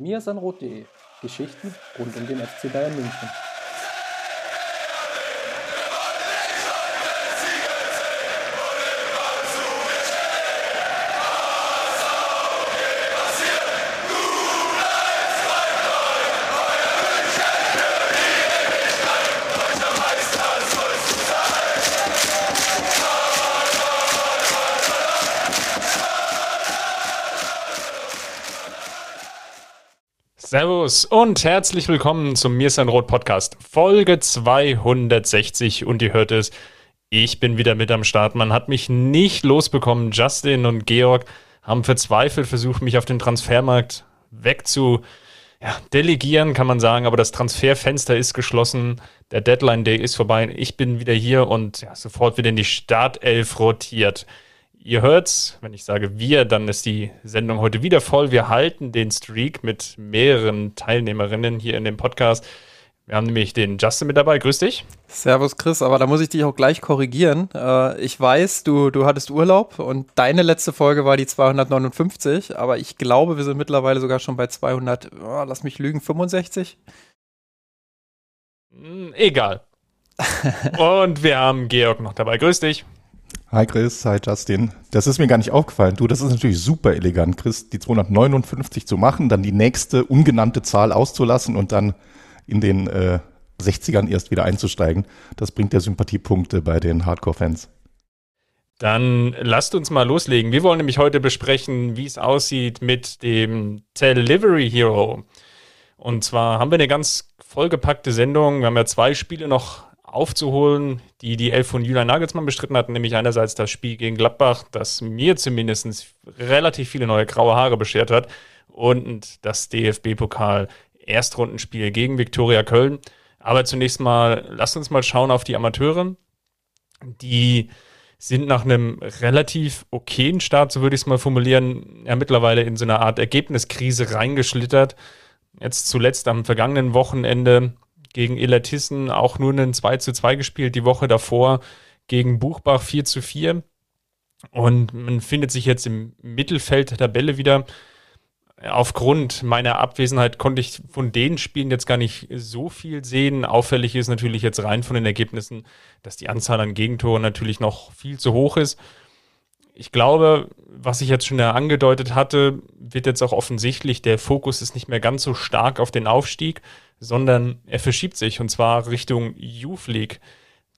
miasanrot.de Geschichten rund um den FC Bayern München. Servus und herzlich willkommen zum Mir ist ein Rot Podcast, Folge 260 und ihr hört es, ich bin wieder mit am Start. Man hat mich nicht losbekommen. Justin und Georg haben verzweifelt versucht, mich auf den Transfermarkt wegzu ja, delegieren, kann man sagen, aber das Transferfenster ist geschlossen. Der Deadline Day ist vorbei. Ich bin wieder hier und ja, sofort wieder in die Startelf rotiert. Ihr hört's, wenn ich sage wir, dann ist die Sendung heute wieder voll. Wir halten den Streak mit mehreren Teilnehmerinnen hier in dem Podcast. Wir haben nämlich den Justin mit dabei. Grüß dich. Servus Chris, aber da muss ich dich auch gleich korrigieren. Äh, ich weiß, du, du hattest Urlaub und deine letzte Folge war die 259, aber ich glaube, wir sind mittlerweile sogar schon bei 200, oh, lass mich lügen, 65? Hm, egal. und wir haben Georg noch dabei. Grüß dich. Hi Chris, hi Justin. Das ist mir gar nicht aufgefallen. Du, das ist natürlich super elegant, Chris, die 259 zu machen, dann die nächste ungenannte Zahl auszulassen und dann in den äh, 60ern erst wieder einzusteigen. Das bringt ja Sympathiepunkte bei den Hardcore-Fans. Dann lasst uns mal loslegen. Wir wollen nämlich heute besprechen, wie es aussieht mit dem Delivery Hero. Und zwar haben wir eine ganz vollgepackte Sendung. Wir haben ja zwei Spiele noch aufzuholen, die die Elf von Julian Nagelsmann bestritten hatten, nämlich einerseits das Spiel gegen Gladbach, das mir zumindest relativ viele neue graue Haare beschert hat, und das DFB-Pokal Erstrundenspiel gegen Viktoria Köln. Aber zunächst mal, lasst uns mal schauen auf die Amateure. Die sind nach einem relativ okayen Start, so würde ich es mal formulieren, ja mittlerweile in so eine Art Ergebniskrise reingeschlittert. Jetzt zuletzt am vergangenen Wochenende gegen Elatissen auch nur einen 2 zu 2 gespielt, die Woche davor gegen Buchbach 4 zu 4. Und man findet sich jetzt im Mittelfeld der Tabelle wieder. Aufgrund meiner Abwesenheit konnte ich von den Spielen jetzt gar nicht so viel sehen. Auffällig ist natürlich jetzt rein von den Ergebnissen, dass die Anzahl an Gegentoren natürlich noch viel zu hoch ist. Ich glaube, was ich jetzt schon angedeutet hatte, wird jetzt auch offensichtlich, der Fokus ist nicht mehr ganz so stark auf den Aufstieg, sondern er verschiebt sich und zwar Richtung Youth League.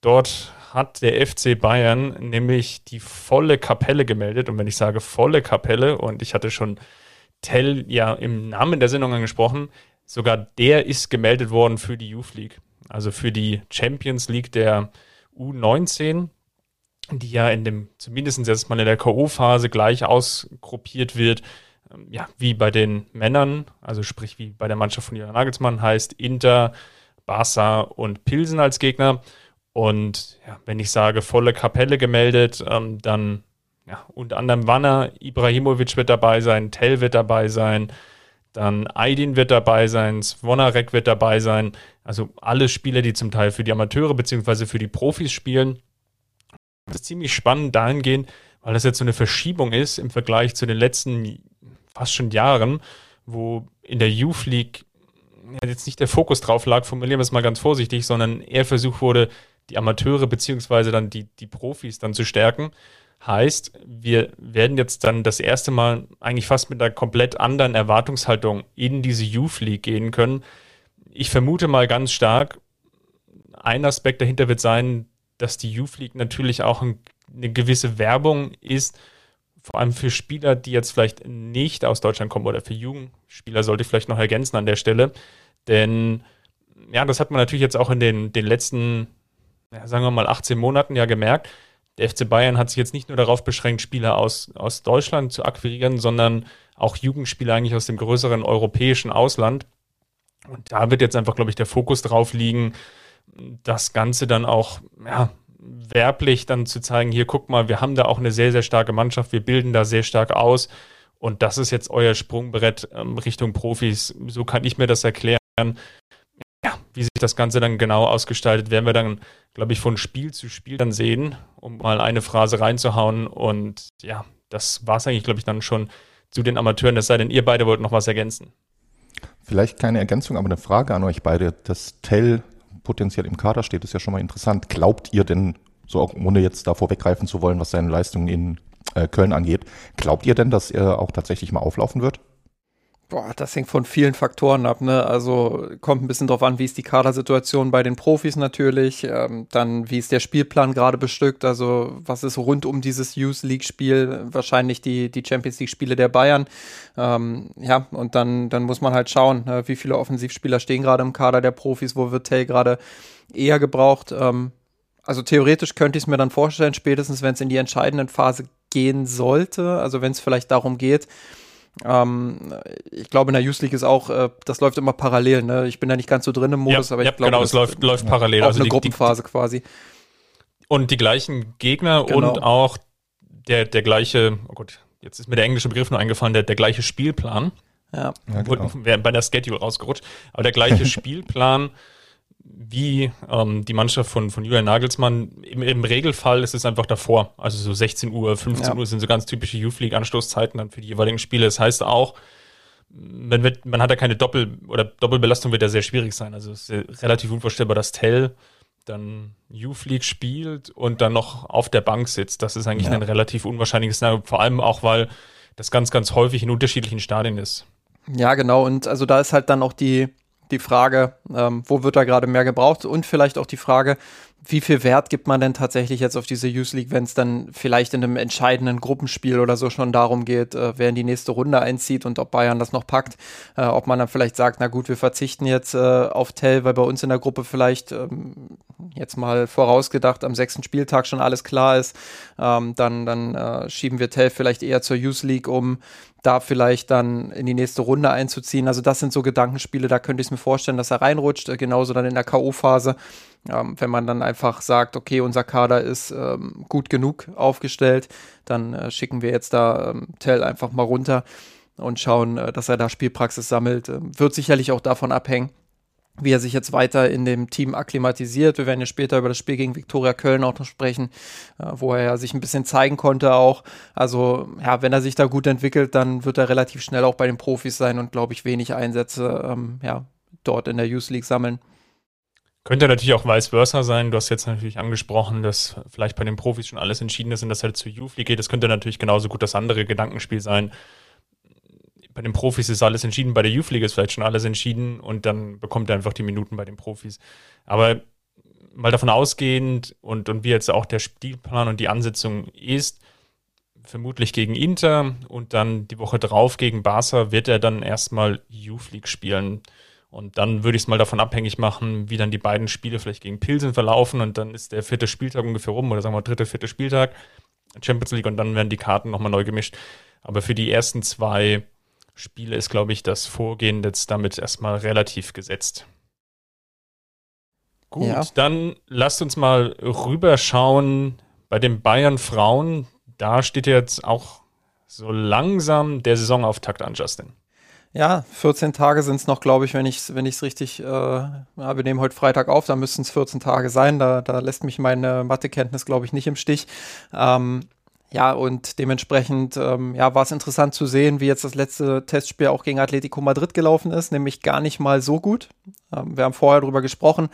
Dort hat der FC Bayern nämlich die volle Kapelle gemeldet. Und wenn ich sage volle Kapelle, und ich hatte schon Tell ja im Namen der Sendung angesprochen, sogar der ist gemeldet worden für die Youth League. Also für die Champions League der U19, die ja in dem, zumindest jetzt mal in der K.O.-Phase gleich ausgruppiert wird ja, wie bei den Männern, also sprich wie bei der Mannschaft von Julian Nagelsmann, heißt Inter, Barca und Pilsen als Gegner. Und ja, wenn ich sage, volle Kapelle gemeldet, ähm, dann ja, unter anderem Wanner, Ibrahimovic wird dabei sein, Tell wird dabei sein, dann Aydin wird dabei sein, Svonarek wird dabei sein. Also alle Spieler, die zum Teil für die Amateure bzw. für die Profis spielen. Das ist ziemlich spannend dahingehend, weil das jetzt so eine Verschiebung ist im Vergleich zu den letzten fast schon Jahren, wo in der Youth League jetzt nicht der Fokus drauf lag, formulieren wir es mal ganz vorsichtig, sondern eher versucht wurde, die Amateure beziehungsweise dann die, die Profis dann zu stärken. Heißt, wir werden jetzt dann das erste Mal eigentlich fast mit einer komplett anderen Erwartungshaltung in diese Youth League gehen können. Ich vermute mal ganz stark, ein Aspekt dahinter wird sein, dass die Youth League natürlich auch eine gewisse Werbung ist vor allem für Spieler, die jetzt vielleicht nicht aus Deutschland kommen oder für Jugendspieler sollte ich vielleicht noch ergänzen an der Stelle. Denn ja, das hat man natürlich jetzt auch in den, den letzten, ja, sagen wir mal, 18 Monaten ja gemerkt. Der FC Bayern hat sich jetzt nicht nur darauf beschränkt, Spieler aus, aus Deutschland zu akquirieren, sondern auch Jugendspieler eigentlich aus dem größeren europäischen Ausland. Und da wird jetzt einfach, glaube ich, der Fokus drauf liegen, das Ganze dann auch ja, werblich dann zu zeigen, hier guck mal, wir haben da auch eine sehr, sehr starke Mannschaft, wir bilden da sehr stark aus und das ist jetzt euer Sprungbrett ähm, Richtung Profis. So kann ich mir das erklären. Ja, wie sich das Ganze dann genau ausgestaltet, werden wir dann, glaube ich, von Spiel zu Spiel dann sehen, um mal eine Phrase reinzuhauen. Und ja, das war es eigentlich, glaube ich, dann schon zu den Amateuren. Es sei denn, ihr beide wollt noch was ergänzen. Vielleicht keine Ergänzung, aber eine Frage an euch beide. Dass Tell potenziell im Kader steht, ist ja schon mal interessant. Glaubt ihr denn, so auch ohne jetzt davor weggreifen zu wollen, was seine Leistungen in äh, Köln angeht, glaubt ihr denn, dass er auch tatsächlich mal auflaufen wird? Boah, das hängt von vielen Faktoren ab. Ne? Also kommt ein bisschen drauf an, wie ist die Kadersituation bei den Profis natürlich. Ähm, dann, wie ist der Spielplan gerade bestückt? Also, was ist rund um dieses Youth League-Spiel? Wahrscheinlich die, die Champions League-Spiele der Bayern. Ähm, ja, und dann, dann muss man halt schauen, ne? wie viele Offensivspieler stehen gerade im Kader der Profis, wo wird Tay gerade eher gebraucht. Ähm, also theoretisch könnte ich es mir dann vorstellen, spätestens wenn es in die entscheidenden Phase gehen sollte, also wenn es vielleicht darum geht, ähm, ich glaube, in der Youth League ist auch, äh, das läuft immer parallel. Ne? Ich bin da nicht ganz so drin im Modus, ja, aber ja, ich glaube, genau, es läuft, läuft parallel. Auch also eine die, Gruppenphase die, quasi. Und die gleichen Gegner genau. und auch der, der gleiche, oh Gott, jetzt ist mir der englische Begriff nur eingefallen, der, der gleiche Spielplan. Ja. ja genau. Bei der Schedule rausgerutscht. Aber der gleiche Spielplan wie ähm, die Mannschaft von, von Julian Nagelsmann. Im, Im, Regelfall ist es einfach davor. Also so 16 Uhr, 15 ja. Uhr sind so ganz typische Youth League Anstoßzeiten dann für die jeweiligen Spiele. Das heißt auch, man, wird, man hat ja keine Doppel- oder Doppelbelastung wird ja sehr schwierig sein. Also es ist relativ unvorstellbar, dass Tell dann Youth League spielt und dann noch auf der Bank sitzt. Das ist eigentlich ja. ein relativ unwahrscheinliches Szenario, vor allem auch, weil das ganz, ganz häufig in unterschiedlichen Stadien ist. Ja, genau. Und also da ist halt dann auch die, die Frage, ähm, wo wird da gerade mehr gebraucht? Und vielleicht auch die Frage, wie viel Wert gibt man denn tatsächlich jetzt auf diese Youth League, wenn es dann vielleicht in einem entscheidenden Gruppenspiel oder so schon darum geht, äh, wer in die nächste Runde einzieht und ob Bayern das noch packt, äh, ob man dann vielleicht sagt, na gut, wir verzichten jetzt äh, auf Tell, weil bei uns in der Gruppe vielleicht ähm, jetzt mal vorausgedacht am sechsten Spieltag schon alles klar ist, ähm, dann, dann äh, schieben wir Tell vielleicht eher zur Youth League um, da vielleicht dann in die nächste Runde einzuziehen. Also das sind so Gedankenspiele, da könnte ich mir vorstellen, dass er reinrutscht, äh, genauso dann in der K.O.-Phase, ähm, wenn man dann einfach sagt, okay, unser Kader ist ähm, gut genug aufgestellt, dann äh, schicken wir jetzt da ähm, Tell einfach mal runter und schauen, äh, dass er da Spielpraxis sammelt. Ähm, wird sicherlich auch davon abhängen, wie er sich jetzt weiter in dem Team akklimatisiert. Wir werden ja später über das Spiel gegen Viktoria Köln auch noch sprechen, äh, wo er sich ein bisschen zeigen konnte auch. Also ja, wenn er sich da gut entwickelt, dann wird er relativ schnell auch bei den Profis sein und glaube ich wenig Einsätze ähm, ja, dort in der Youth League sammeln. Könnte natürlich auch vice versa sein. Du hast jetzt natürlich angesprochen, dass vielleicht bei den Profis schon alles entschieden ist und dass er zur Youth League geht. Das könnte natürlich genauso gut das andere Gedankenspiel sein bei den Profis ist alles entschieden, bei der Youth League ist vielleicht schon alles entschieden und dann bekommt er einfach die Minuten bei den Profis. Aber mal davon ausgehend und, und wie jetzt auch der Spielplan und die Ansetzung ist, vermutlich gegen Inter und dann die Woche drauf gegen Barca wird er dann erstmal Youth League spielen. Und dann würde ich es mal davon abhängig machen, wie dann die beiden Spiele vielleicht gegen Pilsen verlaufen und dann ist der vierte Spieltag ungefähr rum oder sagen wir dritte, vierte Spieltag Champions League und dann werden die Karten nochmal neu gemischt. Aber für die ersten zwei Spiele ist, glaube ich, das Vorgehen jetzt damit erstmal relativ gesetzt. Gut, ja. dann lasst uns mal rüberschauen bei den Bayern Frauen. Da steht jetzt auch so langsam der Saisonauftakt an, Justin. Ja, 14 Tage sind es noch, glaube ich, wenn ich es wenn richtig, äh, ja, wir nehmen heute Freitag auf, da müssten es 14 Tage sein. Da, da lässt mich meine Mathekenntnis, glaube ich, nicht im Stich. Ähm, ja, und dementsprechend ähm, ja, war es interessant zu sehen, wie jetzt das letzte Testspiel auch gegen Atletico Madrid gelaufen ist, nämlich gar nicht mal so gut. Ähm, wir haben vorher darüber gesprochen,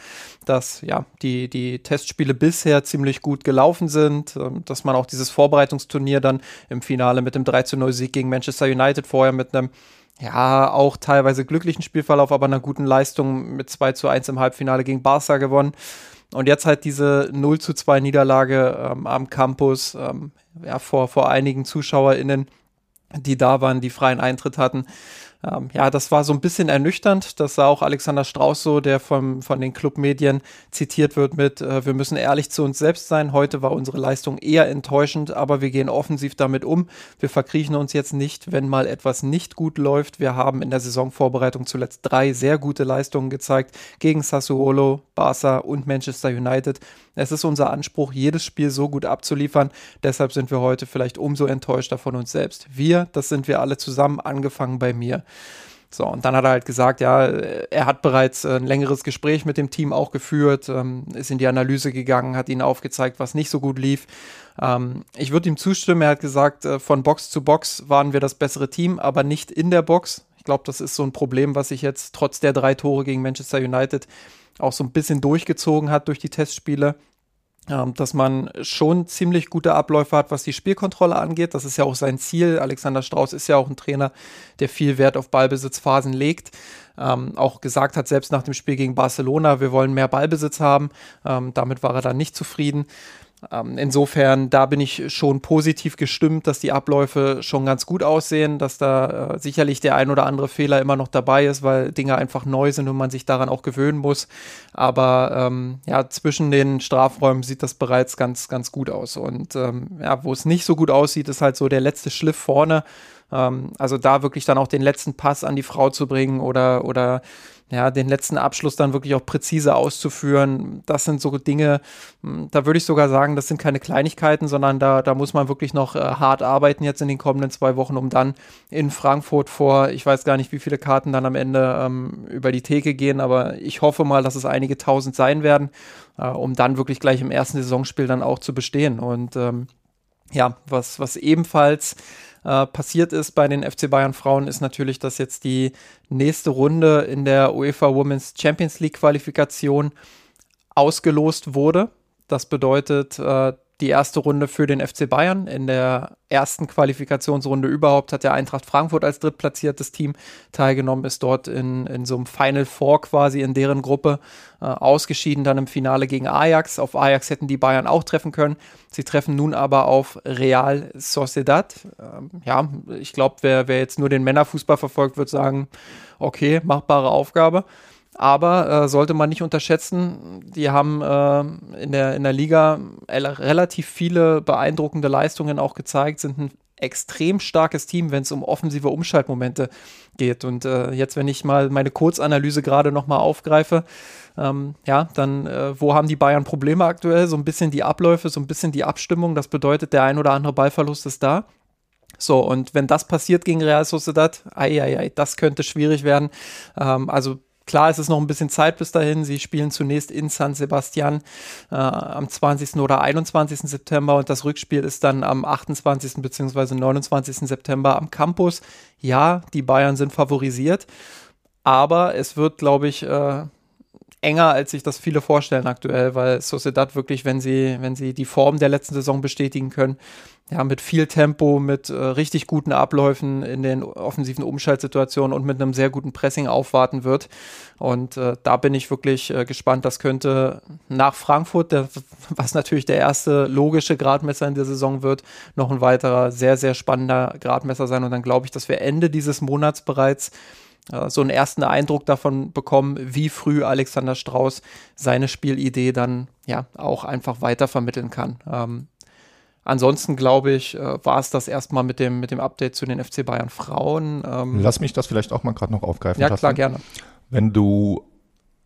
dass ja die, die Testspiele bisher ziemlich gut gelaufen sind, ähm, dass man auch dieses Vorbereitungsturnier dann im Finale mit dem 3 zu 0 Sieg gegen Manchester United vorher mit einem ja, auch teilweise glücklichen Spielverlauf, aber einer guten Leistung mit 2 zu 1 im Halbfinale gegen Barca gewonnen. Und jetzt halt diese 0 zu 2 Niederlage ähm, am Campus, ähm, ja, vor, vor einigen ZuschauerInnen, die da waren, die freien Eintritt hatten. Ähm, ja, das war so ein bisschen ernüchternd. Das sah auch Alexander Strauß so, der vom, von den Clubmedien zitiert wird mit, äh, wir müssen ehrlich zu uns selbst sein. Heute war unsere Leistung eher enttäuschend, aber wir gehen offensiv damit um. Wir verkriechen uns jetzt nicht, wenn mal etwas nicht gut läuft. Wir haben in der Saisonvorbereitung zuletzt drei sehr gute Leistungen gezeigt gegen Sassuolo, Barca und Manchester United. Es ist unser Anspruch, jedes Spiel so gut abzuliefern. Deshalb sind wir heute vielleicht umso enttäuschter von uns selbst. Wir, das sind wir alle zusammen, angefangen bei mir. So, und dann hat er halt gesagt, ja, er hat bereits ein längeres Gespräch mit dem Team auch geführt, ähm, ist in die Analyse gegangen, hat ihnen aufgezeigt, was nicht so gut lief. Ähm, ich würde ihm zustimmen, er hat gesagt, äh, von Box zu Box waren wir das bessere Team, aber nicht in der Box glaube, das ist so ein Problem, was sich jetzt trotz der drei Tore gegen Manchester United auch so ein bisschen durchgezogen hat durch die Testspiele dass man schon ziemlich gute Abläufe hat, was die Spielkontrolle angeht. Das ist ja auch sein Ziel. Alexander Strauß ist ja auch ein Trainer, der viel Wert auf Ballbesitzphasen legt. Ähm, auch gesagt hat, selbst nach dem Spiel gegen Barcelona, wir wollen mehr Ballbesitz haben. Ähm, damit war er dann nicht zufrieden. Ähm, insofern, da bin ich schon positiv gestimmt, dass die Abläufe schon ganz gut aussehen, dass da äh, sicherlich der ein oder andere Fehler immer noch dabei ist, weil Dinge einfach neu sind und man sich daran auch gewöhnen muss. Aber ähm, ja, zwischen den Strafräumen sieht das bereits ganz, ganz gut aus. Und ähm, ja, wo es nicht so gut aussieht, ist halt so der letzte Schliff vorne. Ähm, also da wirklich dann auch den letzten Pass an die Frau zu bringen oder, oder ja, den letzten Abschluss dann wirklich auch präzise auszuführen. Das sind so Dinge, hm, da würde ich sogar sagen, das sind keine Kleinigkeiten, sondern da, da muss man wirklich noch äh, hart arbeiten jetzt in den kommenden zwei Wochen, um dann in Frankfurt vor, ich weiß gar nicht, wie viele Karten dann am Ende ähm, über die Theke gehen, aber ich hoffe mal, dass es einige tausend sein werden, äh, um dann wirklich gleich im ersten Saisonspiel dann auch zu bestehen. Und ähm, ja, was, was ebenfalls äh, passiert ist bei den FC Bayern Frauen, ist natürlich, dass jetzt die nächste Runde in der UEFA Women's Champions League Qualifikation ausgelost wurde. Das bedeutet, äh, die erste Runde für den FC Bayern. In der ersten Qualifikationsrunde überhaupt hat der Eintracht Frankfurt als drittplatziertes Team teilgenommen, ist dort in, in so einem Final Four quasi in deren Gruppe äh, ausgeschieden, dann im Finale gegen Ajax. Auf Ajax hätten die Bayern auch treffen können. Sie treffen nun aber auf Real Sociedad. Ähm, ja, ich glaube, wer, wer jetzt nur den Männerfußball verfolgt, wird sagen, okay, machbare Aufgabe. Aber äh, sollte man nicht unterschätzen, die haben äh, in, der, in der Liga relativ viele beeindruckende Leistungen auch gezeigt, sind ein extrem starkes Team, wenn es um offensive Umschaltmomente geht. Und äh, jetzt, wenn ich mal meine Kurzanalyse gerade nochmal aufgreife, ähm, ja, dann äh, wo haben die Bayern Probleme aktuell? So ein bisschen die Abläufe, so ein bisschen die Abstimmung. Das bedeutet, der ein oder andere Ballverlust ist da. So, und wenn das passiert gegen Real Sociedad, ei, ei, ei, das könnte schwierig werden. Ähm, also Klar, es ist noch ein bisschen Zeit bis dahin. Sie spielen zunächst in San Sebastian äh, am 20. oder 21. September und das Rückspiel ist dann am 28. bzw. 29. September am Campus. Ja, die Bayern sind favorisiert, aber es wird, glaube ich, äh, enger, als sich das viele vorstellen aktuell, weil Sociedad wirklich, wenn sie, wenn sie die Form der letzten Saison bestätigen können, ja, mit viel Tempo, mit äh, richtig guten Abläufen in den offensiven Umschaltsituationen und mit einem sehr guten Pressing aufwarten wird. Und äh, da bin ich wirklich äh, gespannt. Das könnte nach Frankfurt, der, was natürlich der erste logische Gradmesser in der Saison wird, noch ein weiterer sehr, sehr spannender Gradmesser sein. Und dann glaube ich, dass wir Ende dieses Monats bereits so einen ersten Eindruck davon bekommen, wie früh Alexander Strauß seine Spielidee dann ja auch einfach weitervermitteln kann. Ähm, ansonsten glaube ich, äh, war es das erstmal mit dem, mit dem Update zu den FC Bayern Frauen. Ähm, Lass mich das vielleicht auch mal gerade noch aufgreifen. Ja, klar, gerne. Wenn du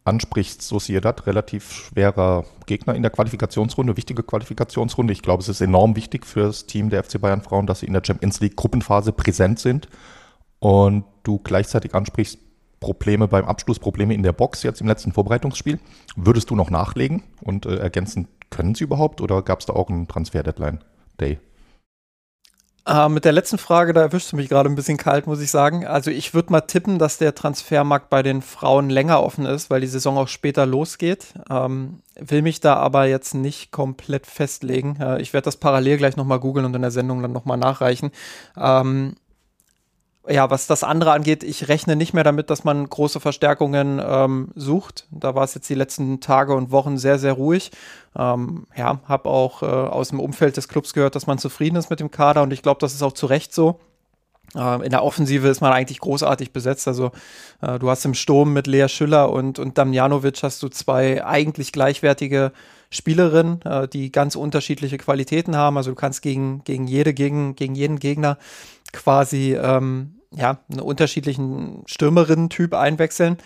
ansprichst, Sociedad, relativ schwerer Gegner in der Qualifikationsrunde, wichtige Qualifikationsrunde. Ich glaube, es ist enorm wichtig für das Team der FC Bayern Frauen, dass sie in der Champions League Gruppenphase präsent sind und du gleichzeitig ansprichst, Probleme beim Abschluss, Probleme in der Box jetzt im letzten Vorbereitungsspiel. Würdest du noch nachlegen und äh, ergänzen, können sie überhaupt oder gab es da auch einen Transfer-Deadline-Day? Äh, mit der letzten Frage, da erwischst du mich gerade ein bisschen kalt, muss ich sagen. Also ich würde mal tippen, dass der Transfermarkt bei den Frauen länger offen ist, weil die Saison auch später losgeht. Ähm, will mich da aber jetzt nicht komplett festlegen. Äh, ich werde das parallel gleich nochmal googeln und in der Sendung dann nochmal nachreichen. Ähm, ja, was das andere angeht, ich rechne nicht mehr damit, dass man große Verstärkungen ähm, sucht. Da war es jetzt die letzten Tage und Wochen sehr, sehr ruhig. Ähm, ja, habe auch äh, aus dem Umfeld des Clubs gehört, dass man zufrieden ist mit dem Kader und ich glaube, das ist auch zu Recht so. Äh, in der Offensive ist man eigentlich großartig besetzt. Also äh, du hast im Sturm mit Lea Schüller und, und Damjanovic hast du zwei eigentlich gleichwertige Spielerinnen, äh, die ganz unterschiedliche Qualitäten haben. Also du kannst gegen, gegen jede, gegen, gegen jeden Gegner quasi ähm, ja, einen unterschiedlichen Stürmerinnen-Typ einwechseln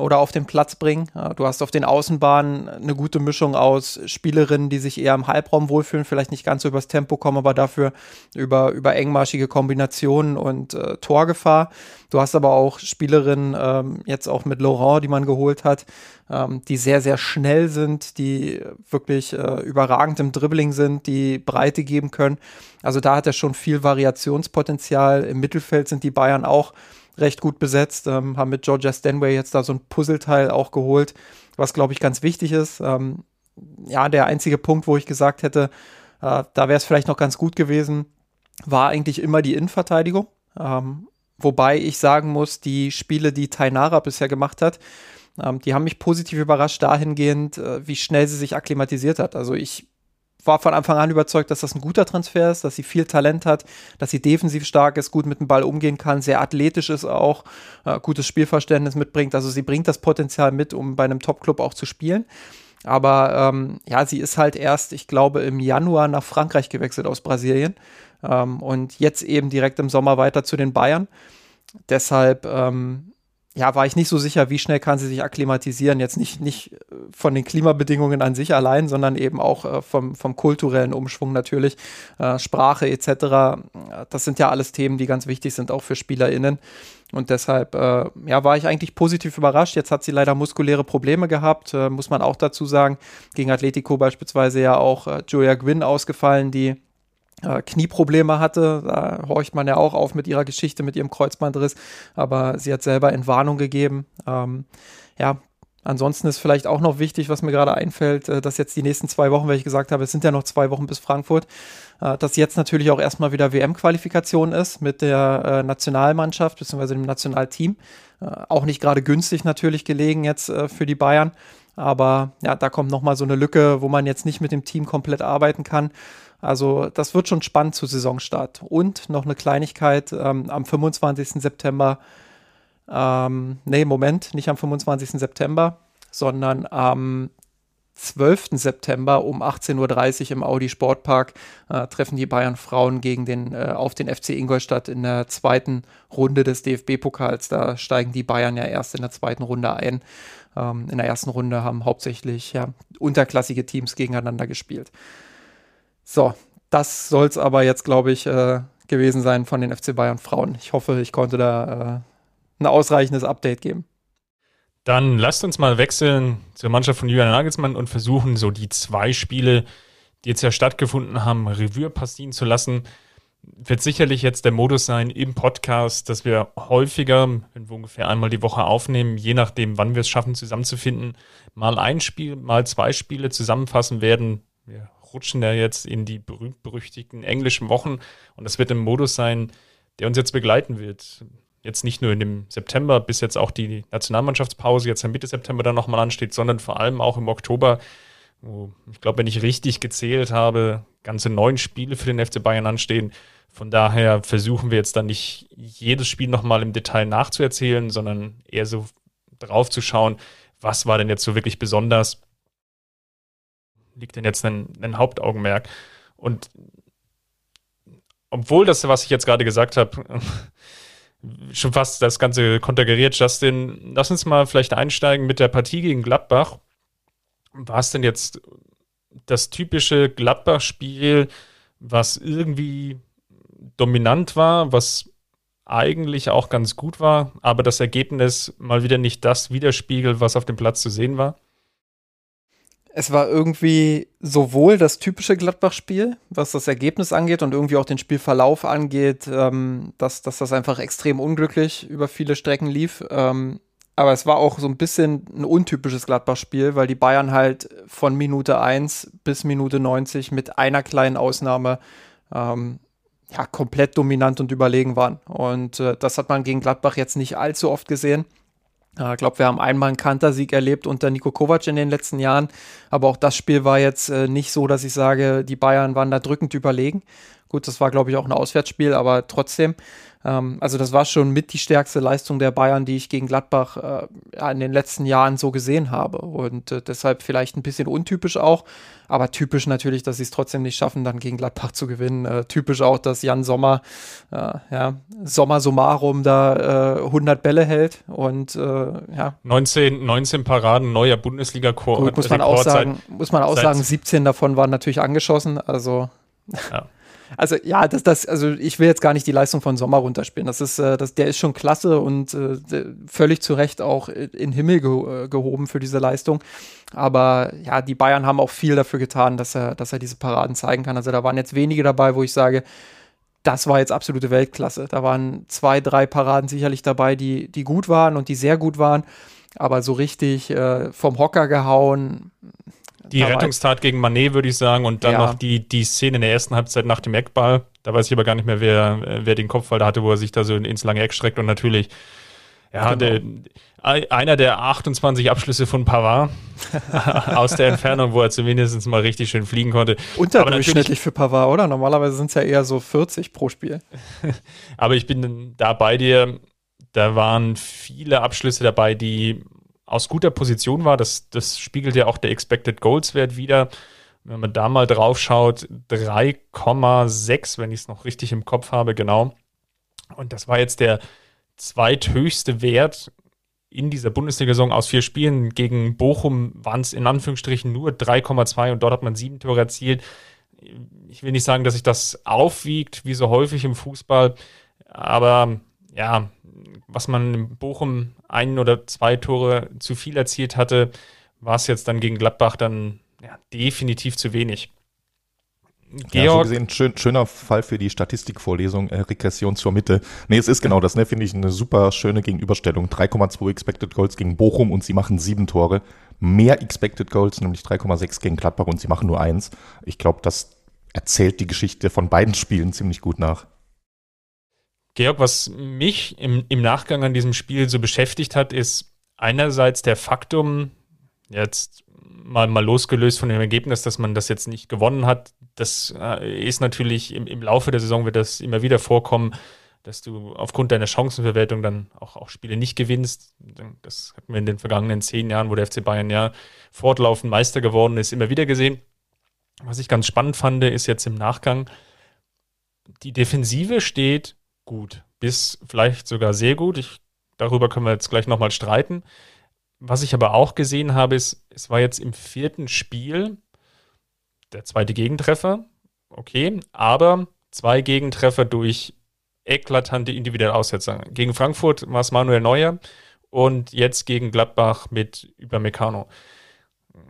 oder auf den Platz bringen. Du hast auf den Außenbahnen eine gute Mischung aus Spielerinnen, die sich eher im Halbraum wohlfühlen, vielleicht nicht ganz so übers Tempo kommen, aber dafür über, über engmaschige Kombinationen und äh, Torgefahr. Du hast aber auch Spielerinnen, ähm, jetzt auch mit Laurent, die man geholt hat, ähm, die sehr, sehr schnell sind, die wirklich äh, überragend im Dribbling sind, die Breite geben können. Also da hat er schon viel Variationspotenzial. Im Mittelfeld sind die Bayern auch recht gut besetzt, ähm, haben mit Georgia Stanway jetzt da so ein Puzzleteil auch geholt, was glaube ich ganz wichtig ist. Ähm, ja, der einzige Punkt, wo ich gesagt hätte, äh, da wäre es vielleicht noch ganz gut gewesen, war eigentlich immer die Innenverteidigung. Ähm, wobei ich sagen muss, die Spiele, die Tainara bisher gemacht hat, ähm, die haben mich positiv überrascht dahingehend, äh, wie schnell sie sich akklimatisiert hat. Also ich war von Anfang an überzeugt, dass das ein guter Transfer ist, dass sie viel Talent hat, dass sie defensiv stark ist, gut mit dem Ball umgehen kann, sehr athletisch ist auch, äh, gutes Spielverständnis mitbringt. Also sie bringt das Potenzial mit, um bei einem Top-Club auch zu spielen. Aber ähm, ja, sie ist halt erst, ich glaube, im Januar nach Frankreich gewechselt aus Brasilien ähm, und jetzt eben direkt im Sommer weiter zu den Bayern. Deshalb ähm, ja, war ich nicht so sicher, wie schnell kann sie sich akklimatisieren. Jetzt nicht, nicht äh, von den Klimabedingungen an sich allein, sondern eben auch äh, vom, vom kulturellen Umschwung natürlich, äh, Sprache etc. Das sind ja alles Themen, die ganz wichtig sind, auch für SpielerInnen. Und deshalb äh, ja, war ich eigentlich positiv überrascht. Jetzt hat sie leider muskuläre Probleme gehabt, muss man auch dazu sagen. Gegen Atletico beispielsweise ja auch Julia Gwynn ausgefallen, die äh, Knieprobleme hatte. Da horcht man ja auch auf mit ihrer Geschichte, mit ihrem Kreuzbandriss. Aber sie hat selber Entwarnung gegeben. Ähm, ja, Ansonsten ist vielleicht auch noch wichtig, was mir gerade einfällt, äh, dass jetzt die nächsten zwei Wochen, weil ich gesagt habe, es sind ja noch zwei Wochen bis Frankfurt, äh, dass jetzt natürlich auch erstmal wieder WM-Qualifikation ist mit der äh, Nationalmannschaft bzw. dem Nationalteam. Auch nicht gerade günstig natürlich gelegen jetzt für die Bayern. Aber ja, da kommt nochmal so eine Lücke, wo man jetzt nicht mit dem Team komplett arbeiten kann. Also das wird schon spannend zu Saisonstart. Und noch eine Kleinigkeit, ähm, am 25. September, ähm, nee, Moment, nicht am 25. September, sondern am 12. September um 18.30 Uhr im Audi Sportpark äh, treffen die Bayern Frauen gegen den, äh, auf den FC Ingolstadt in der zweiten Runde des DFB-Pokals. Da steigen die Bayern ja erst in der zweiten Runde ein. Ähm, in der ersten Runde haben hauptsächlich ja, unterklassige Teams gegeneinander gespielt. So, das soll es aber jetzt, glaube ich, äh, gewesen sein von den FC Bayern Frauen. Ich hoffe, ich konnte da äh, ein ausreichendes Update geben. Dann lasst uns mal wechseln zur Mannschaft von Julian Nagelsmann und versuchen, so die zwei Spiele, die jetzt ja stattgefunden haben, Revue passieren zu lassen. Wird sicherlich jetzt der Modus sein im Podcast, dass wir häufiger, wenn wir ungefähr einmal die Woche aufnehmen, je nachdem, wann wir es schaffen, zusammenzufinden, mal ein Spiel, mal zwei Spiele zusammenfassen werden. Wir rutschen ja jetzt in die berühmt-berüchtigten englischen Wochen und das wird ein Modus sein, der uns jetzt begleiten wird. Jetzt nicht nur in dem September, bis jetzt auch die Nationalmannschaftspause jetzt Mitte September dann nochmal ansteht, sondern vor allem auch im Oktober, wo ich glaube, wenn ich richtig gezählt habe, ganze neun Spiele für den FC Bayern anstehen. Von daher versuchen wir jetzt dann nicht jedes Spiel nochmal im Detail nachzuerzählen, sondern eher so drauf zu schauen, was war denn jetzt so wirklich besonders liegt denn jetzt ein, ein Hauptaugenmerk? Und obwohl das, was ich jetzt gerade gesagt habe, schon fast das Ganze konterkariert, Justin, lass uns mal vielleicht einsteigen mit der Partie gegen Gladbach. War es denn jetzt das typische Gladbach-Spiel, was irgendwie dominant war, was eigentlich auch ganz gut war, aber das Ergebnis mal wieder nicht das widerspiegelt, was auf dem Platz zu sehen war? Es war irgendwie sowohl das typische Gladbach-Spiel, was das Ergebnis angeht und irgendwie auch den Spielverlauf angeht, ähm, dass, dass das einfach extrem unglücklich über viele Strecken lief. Ähm, aber es war auch so ein bisschen ein untypisches Gladbach-Spiel, weil die Bayern halt von Minute 1 bis Minute 90 mit einer kleinen Ausnahme ähm, ja, komplett dominant und überlegen waren. Und äh, das hat man gegen Gladbach jetzt nicht allzu oft gesehen. Ich glaube, wir haben einmal einen Kantersieg erlebt unter Niko Kovac in den letzten Jahren. Aber auch das Spiel war jetzt äh, nicht so, dass ich sage, die Bayern waren da drückend überlegen. Gut, das war, glaube ich, auch ein Auswärtsspiel, aber trotzdem. Ähm, also das war schon mit die stärkste Leistung der Bayern, die ich gegen Gladbach äh, in den letzten Jahren so gesehen habe. Und äh, deshalb vielleicht ein bisschen untypisch auch, aber typisch natürlich, dass sie es trotzdem nicht schaffen, dann gegen Gladbach zu gewinnen. Äh, typisch auch, dass Jan Sommer, äh, ja, Sommer summarum da 100 äh, Bälle hält und äh, ja. 19, 19 Paraden, neuer Bundesliga-Rekord. Muss man auch sagen, muss man auch sagen, 17 davon waren natürlich angeschossen, also. Ja. Also ja, das, das, also ich will jetzt gar nicht die Leistung von Sommer runterspielen. Das ist, äh, das, der ist schon klasse und äh, völlig zu Recht auch in Himmel ge äh, gehoben für diese Leistung. Aber ja, die Bayern haben auch viel dafür getan, dass er, dass er diese Paraden zeigen kann. Also da waren jetzt wenige dabei, wo ich sage, das war jetzt absolute Weltklasse. Da waren zwei, drei Paraden sicherlich dabei, die, die gut waren und die sehr gut waren. Aber so richtig äh, vom Hocker gehauen. Die Rettungstat gegen Manet, würde ich sagen. Und dann ja. noch die, die Szene in der ersten Halbzeit nach dem Eckball. Da weiß ich aber gar nicht mehr, wer, wer den Kopfball da hatte, wo er sich da so ins lange Eck streckt. Und natürlich, ja, genau. der, einer der 28 Abschlüsse von Pavard aus der Entfernung, wo er zumindest mal richtig schön fliegen konnte. Unterdurchschnittlich für Pavard, oder? Normalerweise sind es ja eher so 40 pro Spiel. aber ich bin da bei dir. Da waren viele Abschlüsse dabei, die aus guter Position war. Das, das spiegelt ja auch der Expected Goals Wert wieder. Wenn man da mal drauf schaut, 3,6, wenn ich es noch richtig im Kopf habe, genau. Und das war jetzt der zweithöchste Wert in dieser Bundesliga-Saison aus vier Spielen. Gegen Bochum waren es in Anführungsstrichen nur 3,2 und dort hat man sieben Tore erzielt. Ich will nicht sagen, dass sich das aufwiegt, wie so häufig im Fußball, aber ja, was man in Bochum ein oder zwei Tore zu viel erzielt hatte, war es jetzt dann gegen Gladbach dann ja, definitiv zu wenig. Georg. Ja, so gesehen, schön, schöner Fall für die Statistikvorlesung, äh, Regression zur Mitte. Nee, es ist genau das, ne, finde ich eine super schöne Gegenüberstellung. 3,2 Expected Goals gegen Bochum und sie machen sieben Tore. Mehr Expected Goals, nämlich 3,6 gegen Gladbach und sie machen nur eins. Ich glaube, das erzählt die Geschichte von beiden Spielen ziemlich gut nach. Georg, was mich im, im Nachgang an diesem Spiel so beschäftigt hat, ist einerseits der Faktum, jetzt mal, mal losgelöst von dem Ergebnis, dass man das jetzt nicht gewonnen hat. Das äh, ist natürlich im, im Laufe der Saison wird das immer wieder vorkommen, dass du aufgrund deiner Chancenverwertung dann auch, auch Spiele nicht gewinnst. Das hatten wir in den vergangenen zehn Jahren, wo der FC Bayern ja fortlaufend Meister geworden ist, immer wieder gesehen. Was ich ganz spannend fand, ist jetzt im Nachgang, die Defensive steht gut, bis vielleicht sogar sehr gut. Ich, darüber können wir jetzt gleich nochmal streiten. Was ich aber auch gesehen habe, ist, es war jetzt im vierten Spiel der zweite Gegentreffer. Okay, aber zwei Gegentreffer durch eklatante individuelle Aussetzer. Gegen Frankfurt war es Manuel Neuer und jetzt gegen Gladbach mit Übermecano.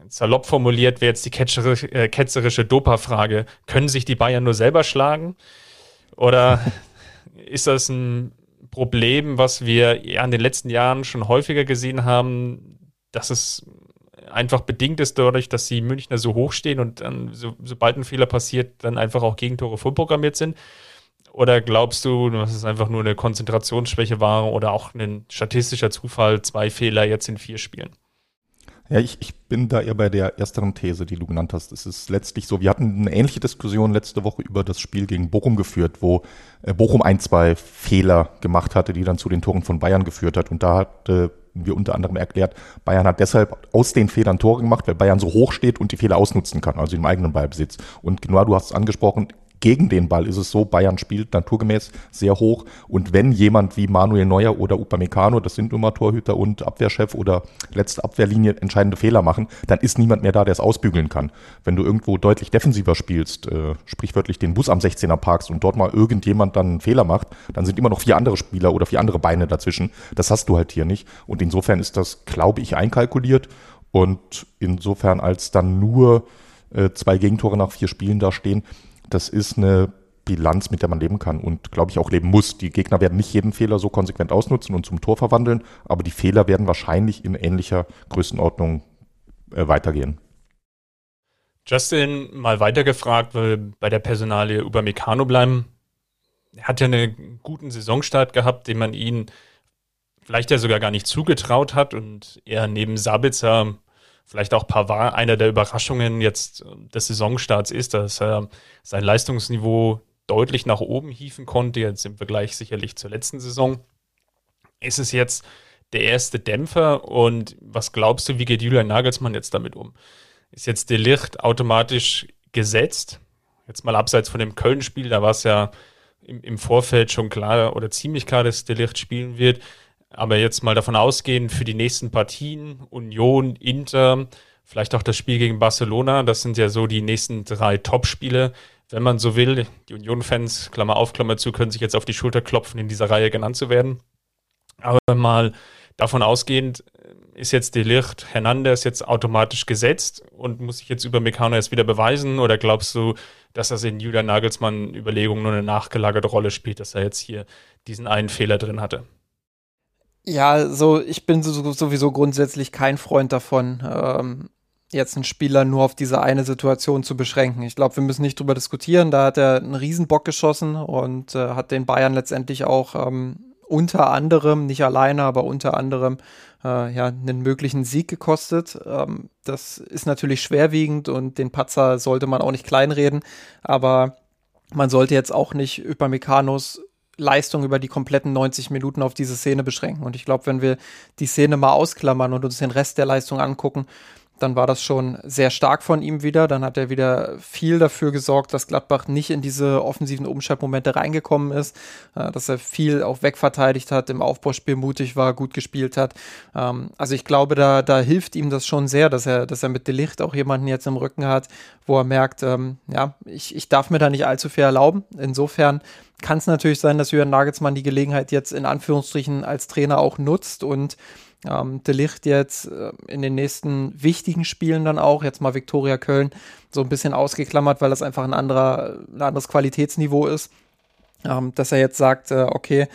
Salopp formuliert wäre jetzt die ketzerische, äh, ketzerische Dopa-Frage. Können sich die Bayern nur selber schlagen? Oder ist das ein Problem, was wir ja in den letzten Jahren schon häufiger gesehen haben, dass es einfach bedingt ist dadurch, dass die Münchner so hoch stehen und dann, so, sobald ein Fehler passiert, dann einfach auch Gegentore vorprogrammiert sind? Oder glaubst du, dass es einfach nur eine Konzentrationsschwäche war oder auch ein statistischer Zufall, zwei Fehler jetzt in vier Spielen? Ja, ich, ich bin da eher bei der ersteren These, die du genannt hast. Es ist letztlich so, wir hatten eine ähnliche Diskussion letzte Woche über das Spiel gegen Bochum geführt, wo äh, Bochum ein, zwei Fehler gemacht hatte, die dann zu den Toren von Bayern geführt hat. Und da hatte wir unter anderem erklärt, Bayern hat deshalb aus den Fehlern Tore gemacht, weil Bayern so hoch steht und die Fehler ausnutzen kann, also im eigenen Ballbesitz. Und genau, du hast es angesprochen, gegen den Ball ist es so, Bayern spielt naturgemäß sehr hoch und wenn jemand wie Manuel Neuer oder Upamecano, das sind immer Torhüter und Abwehrchef oder letzte Abwehrlinie entscheidende Fehler machen, dann ist niemand mehr da, der es ausbügeln kann. Wenn du irgendwo deutlich defensiver spielst, äh, sprichwörtlich den Bus am 16er parkst und dort mal irgendjemand dann einen Fehler macht, dann sind immer noch vier andere Spieler oder vier andere Beine dazwischen. Das hast du halt hier nicht und insofern ist das, glaube ich, einkalkuliert und insofern als dann nur äh, zwei Gegentore nach vier Spielen da stehen, das ist eine Bilanz, mit der man leben kann und glaube ich auch leben muss. Die Gegner werden nicht jeden Fehler so konsequent ausnutzen und zum Tor verwandeln, aber die Fehler werden wahrscheinlich in ähnlicher Größenordnung äh, weitergehen. Justin mal weitergefragt, weil bei der Personalie über Meccano bleiben. Er hat ja einen guten Saisonstart gehabt, den man ihn vielleicht ja sogar gar nicht zugetraut hat und er neben Sabitzer vielleicht auch Pavard einer der Überraschungen jetzt des Saisonstarts ist, dass er sein Leistungsniveau deutlich nach oben hieven konnte, jetzt im Vergleich sicherlich zur letzten Saison. Ist es jetzt der erste Dämpfer und was glaubst du, wie geht Julian Nagelsmann jetzt damit um? Ist jetzt der Licht automatisch gesetzt? Jetzt mal abseits von dem Köln-Spiel, da war es ja im, im, Vorfeld schon klar oder ziemlich klar, dass der Licht spielen wird. Aber jetzt mal davon ausgehen, für die nächsten Partien, Union, Inter, vielleicht auch das Spiel gegen Barcelona, das sind ja so die nächsten drei Top-Spiele, wenn man so will. Die Union-Fans, Klammer auf, Klammer zu, können sich jetzt auf die Schulter klopfen, in dieser Reihe genannt zu werden. Aber mal davon ausgehend äh, ist jetzt Delicht Hernandez jetzt automatisch gesetzt und muss sich jetzt über Meccano erst wieder beweisen? Oder glaubst du, dass das in Julian Nagelsmann Überlegungen nur eine nachgelagerte Rolle spielt, dass er jetzt hier diesen einen Fehler drin hatte? Ja, so ich bin sowieso grundsätzlich kein Freund davon, ähm, jetzt einen Spieler nur auf diese eine Situation zu beschränken. Ich glaube, wir müssen nicht drüber diskutieren. Da hat er einen Riesenbock geschossen und äh, hat den Bayern letztendlich auch ähm, unter anderem, nicht alleine, aber unter anderem äh, ja, einen möglichen Sieg gekostet. Ähm, das ist natürlich schwerwiegend und den Patzer sollte man auch nicht kleinreden, aber man sollte jetzt auch nicht über Mechanos Leistung über die kompletten 90 Minuten auf diese Szene beschränken. Und ich glaube, wenn wir die Szene mal ausklammern und uns den Rest der Leistung angucken, dann war das schon sehr stark von ihm wieder. Dann hat er wieder viel dafür gesorgt, dass Gladbach nicht in diese offensiven Umschaltmomente reingekommen ist, äh, dass er viel auch wegverteidigt hat, im Aufbauspiel mutig war, gut gespielt hat. Ähm, also ich glaube, da, da hilft ihm das schon sehr, dass er, dass er mit Delicht auch jemanden jetzt im Rücken hat, wo er merkt, ähm, ja, ich, ich darf mir da nicht allzu viel erlauben. Insofern kann es natürlich sein, dass Jürgen Nagelsmann die Gelegenheit jetzt in Anführungsstrichen als Trainer auch nutzt und ähm, De Licht jetzt äh, in den nächsten wichtigen Spielen dann auch, jetzt mal Viktoria Köln, so ein bisschen ausgeklammert, weil das einfach ein, anderer, ein anderes Qualitätsniveau ist. Ähm, dass er jetzt sagt, äh, okay,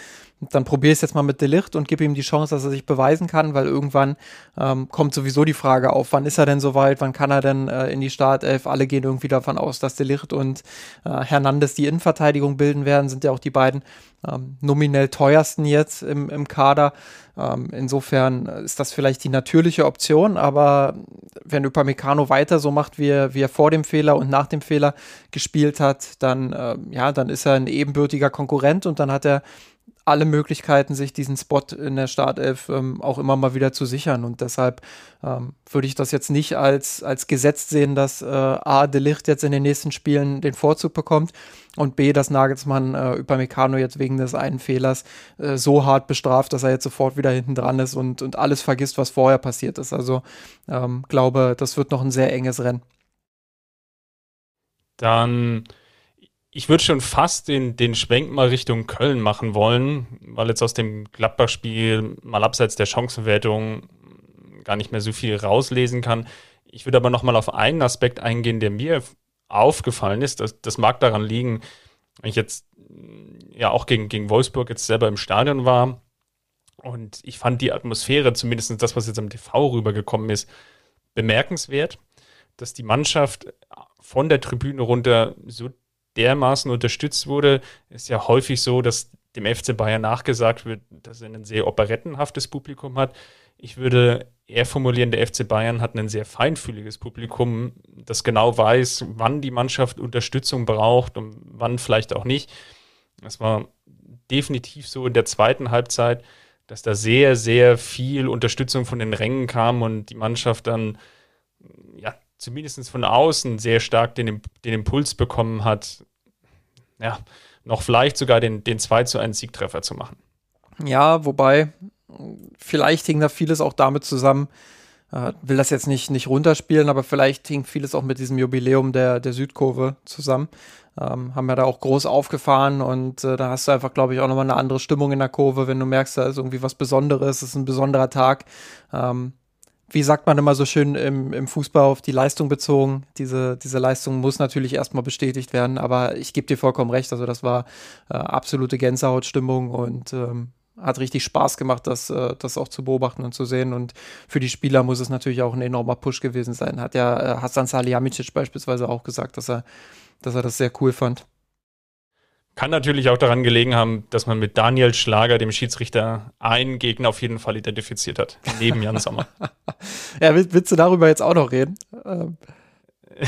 dann probiere ich es jetzt mal mit Delicht und gebe ihm die Chance, dass er sich beweisen kann, weil irgendwann ähm, kommt sowieso die Frage auf, wann ist er denn soweit, wann kann er denn äh, in die Startelf? Alle gehen irgendwie davon aus, dass Delicht und äh, Hernandez die Innenverteidigung bilden werden, sind ja auch die beiden ähm, nominell teuersten jetzt im, im Kader. Ähm, insofern ist das vielleicht die natürliche Option, aber wenn Upamecano weiter so macht, wie er, wie er vor dem Fehler und nach dem Fehler gespielt hat, dann, äh, ja, dann ist er ein ebenbürtiger Konkurrent und dann hat er alle Möglichkeiten, sich diesen Spot in der Startelf ähm, auch immer mal wieder zu sichern. Und deshalb ähm, würde ich das jetzt nicht als, als gesetzt sehen, dass äh, A, De Licht jetzt in den nächsten Spielen den Vorzug bekommt und B, dass Nagelsmann äh, Upamecano jetzt wegen des einen Fehlers äh, so hart bestraft, dass er jetzt sofort wieder hinten dran ist und, und alles vergisst, was vorher passiert ist. Also ähm, glaube, das wird noch ein sehr enges Rennen. Dann ich würde schon fast den, den Schwenk mal Richtung Köln machen wollen, weil jetzt aus dem Gladbach-Spiel mal abseits der Chancenwertung gar nicht mehr so viel rauslesen kann. Ich würde aber noch mal auf einen Aspekt eingehen, der mir aufgefallen ist. Das, das mag daran liegen, wenn ich jetzt ja auch gegen, gegen Wolfsburg jetzt selber im Stadion war und ich fand die Atmosphäre, zumindest das, was jetzt am TV rübergekommen ist, bemerkenswert, dass die Mannschaft von der Tribüne runter so dermaßen unterstützt wurde, ist ja häufig so, dass dem FC Bayern nachgesagt wird, dass er ein sehr operettenhaftes Publikum hat. Ich würde eher formulieren, der FC Bayern hat ein sehr feinfühliges Publikum, das genau weiß, wann die Mannschaft Unterstützung braucht und wann vielleicht auch nicht. Das war definitiv so in der zweiten Halbzeit, dass da sehr, sehr viel Unterstützung von den Rängen kam und die Mannschaft dann ja, zumindest von außen sehr stark den, den Impuls bekommen hat, ja, noch vielleicht sogar den, den 2 zu 1 Siegtreffer zu machen. Ja, wobei, vielleicht hing da vieles auch damit zusammen, äh, will das jetzt nicht, nicht runterspielen, aber vielleicht hing vieles auch mit diesem Jubiläum der, der Südkurve zusammen. Ähm, haben wir da auch groß aufgefahren und äh, da hast du einfach, glaube ich, auch nochmal eine andere Stimmung in der Kurve, wenn du merkst, da ist irgendwie was Besonderes, es ist ein besonderer Tag. Ähm, wie sagt man immer so schön im, im Fußball auf die Leistung bezogen. Diese, diese Leistung muss natürlich erstmal bestätigt werden, aber ich gebe dir vollkommen recht. Also, das war äh, absolute Gänsehautstimmung und ähm, hat richtig Spaß gemacht, das, äh, das auch zu beobachten und zu sehen. Und für die Spieler muss es natürlich auch ein enormer Push gewesen sein. Hat ja äh, Hassan Salihamidzic beispielsweise auch gesagt, dass er, dass er das sehr cool fand. Kann natürlich auch daran gelegen haben, dass man mit Daniel Schlager, dem Schiedsrichter, einen Gegner auf jeden Fall identifiziert hat, neben Jan Sommer. ja, willst, willst, du darüber jetzt auch noch reden? Ähm.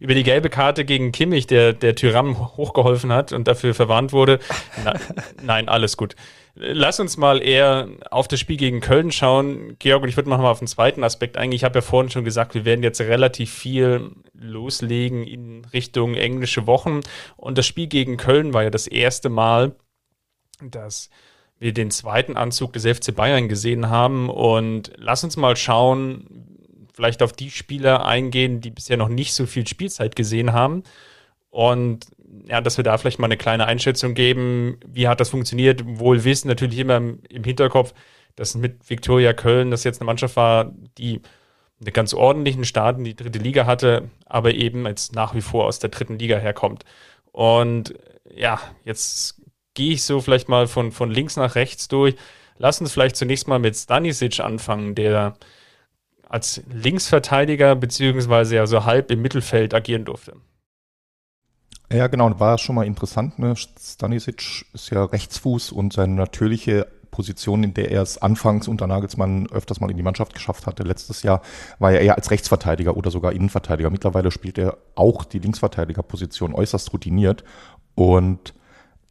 Über die gelbe Karte gegen Kimmich, der, der Tyram hochgeholfen hat und dafür verwarnt wurde. Na, nein, alles gut. Lass uns mal eher auf das Spiel gegen Köln schauen. Georg, und ich würde noch mal auf den zweiten Aspekt eingehen. Ich habe ja vorhin schon gesagt, wir werden jetzt relativ viel loslegen in Richtung englische Wochen. Und das Spiel gegen Köln war ja das erste Mal, dass wir den zweiten Anzug des FC Bayern gesehen haben. Und lass uns mal schauen, vielleicht auf die Spieler eingehen, die bisher noch nicht so viel Spielzeit gesehen haben. Und ja, dass wir da vielleicht mal eine kleine Einschätzung geben, wie hat das funktioniert, wohl wissen natürlich immer im, Hinterkopf, dass mit Viktoria Köln das jetzt eine Mannschaft war, die einen ganz ordentlichen Start in die dritte Liga hatte, aber eben jetzt nach wie vor aus der dritten Liga herkommt. Und ja, jetzt gehe ich so vielleicht mal von, von links nach rechts durch. Lass uns vielleicht zunächst mal mit Stanisic anfangen, der als Linksverteidiger beziehungsweise ja so halb im Mittelfeld agieren durfte. Ja, genau, war schon mal interessant. Ne? Stanisic ist ja Rechtsfuß und seine natürliche Position, in der er es anfangs unter Nagelsmann öfters mal in die Mannschaft geschafft hatte. Letztes Jahr war er eher als Rechtsverteidiger oder sogar Innenverteidiger. Mittlerweile spielt er auch die Linksverteidigerposition äußerst routiniert und